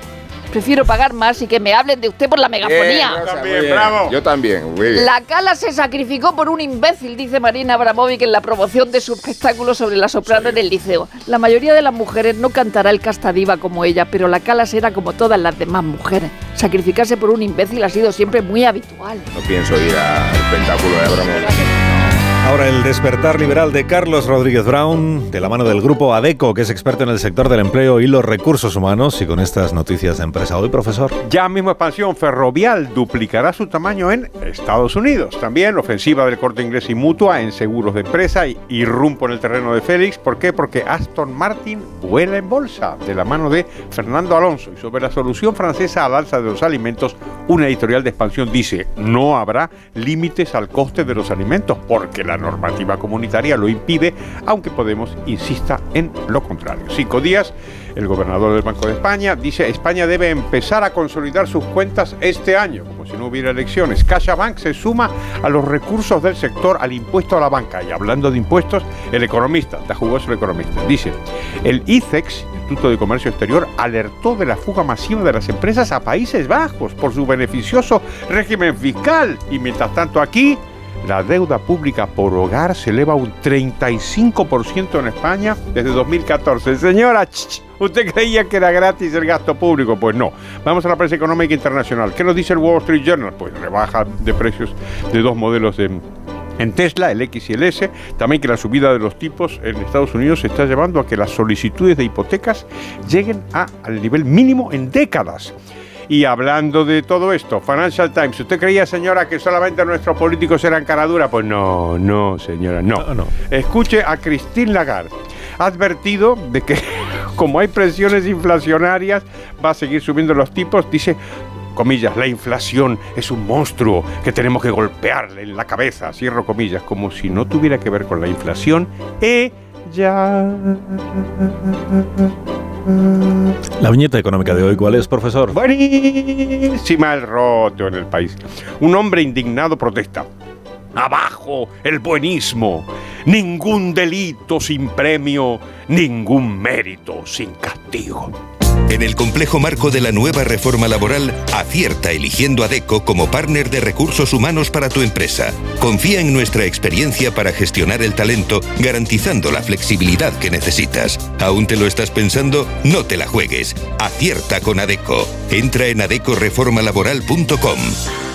Prefiero pagar más y que me hablen de usted por la megafonía. Bien, Rosa, muy bien. Yo también, muy bien. La cala se sacrificó por un imbécil, dice Marina Abramovic en la promoción de su espectáculo sobre la soprano en el liceo. La mayoría de las mujeres no cantará el casta diva como ella, pero la cala será como todas las demás mujeres. Sacrificarse por un imbécil ha sido siempre muy habitual. No pienso ir al espectáculo de Abramovich. Ahora el despertar liberal de Carlos Rodríguez Brown, de la mano del grupo ADECO, que es experto en el sector del empleo y los recursos humanos, y con estas noticias de empresa hoy, profesor. Ya mismo expansión ferrovial duplicará su tamaño en Estados Unidos. También ofensiva del corte inglés y mutua en seguros de empresa y irrumpo en el terreno de Félix. ¿Por qué? Porque Aston Martin vuela en bolsa de la mano de Fernando Alonso. Y sobre la solución francesa al alza de los alimentos, una editorial de expansión dice no habrá límites al coste de los alimentos porque la normativa comunitaria lo impide, aunque Podemos insista en lo contrario. Cinco días, el gobernador del Banco de España dice España debe empezar a consolidar sus cuentas este año, como si no hubiera elecciones. CaixaBank se suma a los recursos del sector al impuesto a la banca. Y hablando de impuestos, el economista, está jugoso el economista, dice, el ICEX, Instituto de Comercio Exterior, alertó de la fuga masiva de las empresas a Países Bajos por su beneficioso régimen fiscal. Y mientras tanto aquí, la deuda pública por hogar se eleva un 35% en España desde 2014. Señora, ¿usted creía que era gratis el gasto público? Pues no. Vamos a la prensa económica internacional. ¿Qué nos dice el Wall Street Journal? Pues rebaja de precios de dos modelos de en Tesla, el X y el S, también que la subida de los tipos en Estados Unidos está llevando a que las solicitudes de hipotecas lleguen al nivel mínimo en décadas. Y hablando de todo esto, Financial Times, ¿usted creía, señora, que solamente nuestros políticos eran cara dura? Pues no, no, señora, no. Escuche a Christine Lagarde. Ha advertido de que como hay presiones inflacionarias, va a seguir subiendo los tipos. Dice, comillas, la inflación es un monstruo que tenemos que golpearle en la cabeza, cierro comillas, como si no tuviera que ver con la inflación. Ella... La viñeta económica de hoy, ¿cuál es, profesor? Buenísima el roto en el país. Un hombre indignado protesta. Abajo el buenismo. Ningún delito sin premio, ningún mérito sin castigo. En el complejo marco de la nueva reforma laboral, acierta eligiendo a DECO como partner de recursos humanos para tu empresa. Confía en nuestra experiencia para gestionar el talento, garantizando la flexibilidad que necesitas. ¿Aún te lo estás pensando? No te la juegues. Acierta con ADECO. Entra en adecoreformalaboral.com.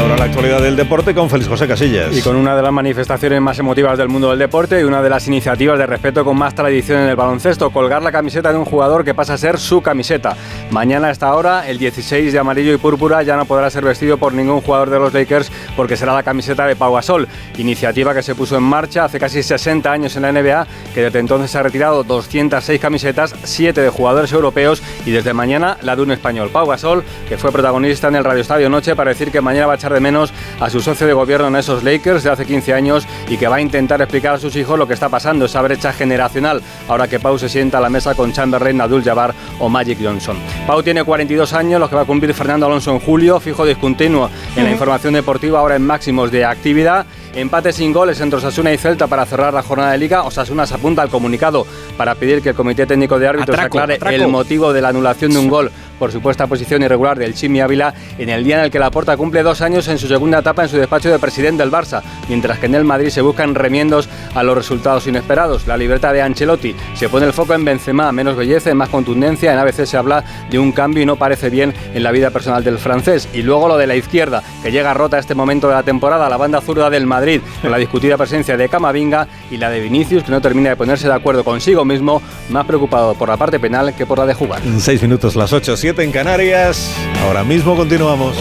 ahora la actualidad del deporte con Félix José Casillas. Y con una de las manifestaciones más emotivas del mundo del deporte y una de las iniciativas de respeto con más tradición en el baloncesto, colgar la camiseta de un jugador que pasa a ser su camiseta. Mañana a esta hora, el 16 de amarillo y púrpura ya no podrá ser vestido por ningún jugador de los Lakers porque será la camiseta de Pau Gasol. Iniciativa que se puso en marcha hace casi 60 años en la NBA, que desde entonces ha retirado 206 camisetas, 7 de jugadores europeos y desde mañana la de un español, Pau Gasol, que fue protagonista en el Radio Estadio Noche para decir que mañana va a echar de menos a su socio de gobierno en esos Lakers de hace 15 años y que va a intentar explicar a sus hijos lo que está pasando, esa brecha generacional, ahora que Pau se sienta a la mesa con Chamberlain, Abdul Jabbar o Magic Johnson. Pau tiene 42 años, los que va a cumplir Fernando Alonso en julio, fijo discontinuo en la información deportiva, ahora en máximos de actividad. Empate sin goles entre Osasuna y Celta para cerrar la jornada de liga. Osasuna se apunta al comunicado para pedir que el Comité Técnico de Árbitros Atraco, aclare atraco. el motivo de la anulación de un gol por supuesta posición irregular del Chimi Ávila en el día en el que Laporta cumple dos años en su segunda etapa en su despacho de presidente del Barça, mientras que en el Madrid se buscan remiendos a los resultados inesperados. La libertad de Ancelotti se pone el foco en Benzema, menos belleza, más contundencia. En ABC se habla de un cambio y no parece bien en la vida personal del francés. Y luego lo de la izquierda, que llega rota a este momento de la temporada, la banda zurda del Madrid, con la discutida presencia de Camavinga y la de Vinicius, que no termina de ponerse de acuerdo consigo mismo, más preocupado por la parte penal que por la de jugar. Seis minutos las ocho, siete en Canarias. Ahora mismo continuamos.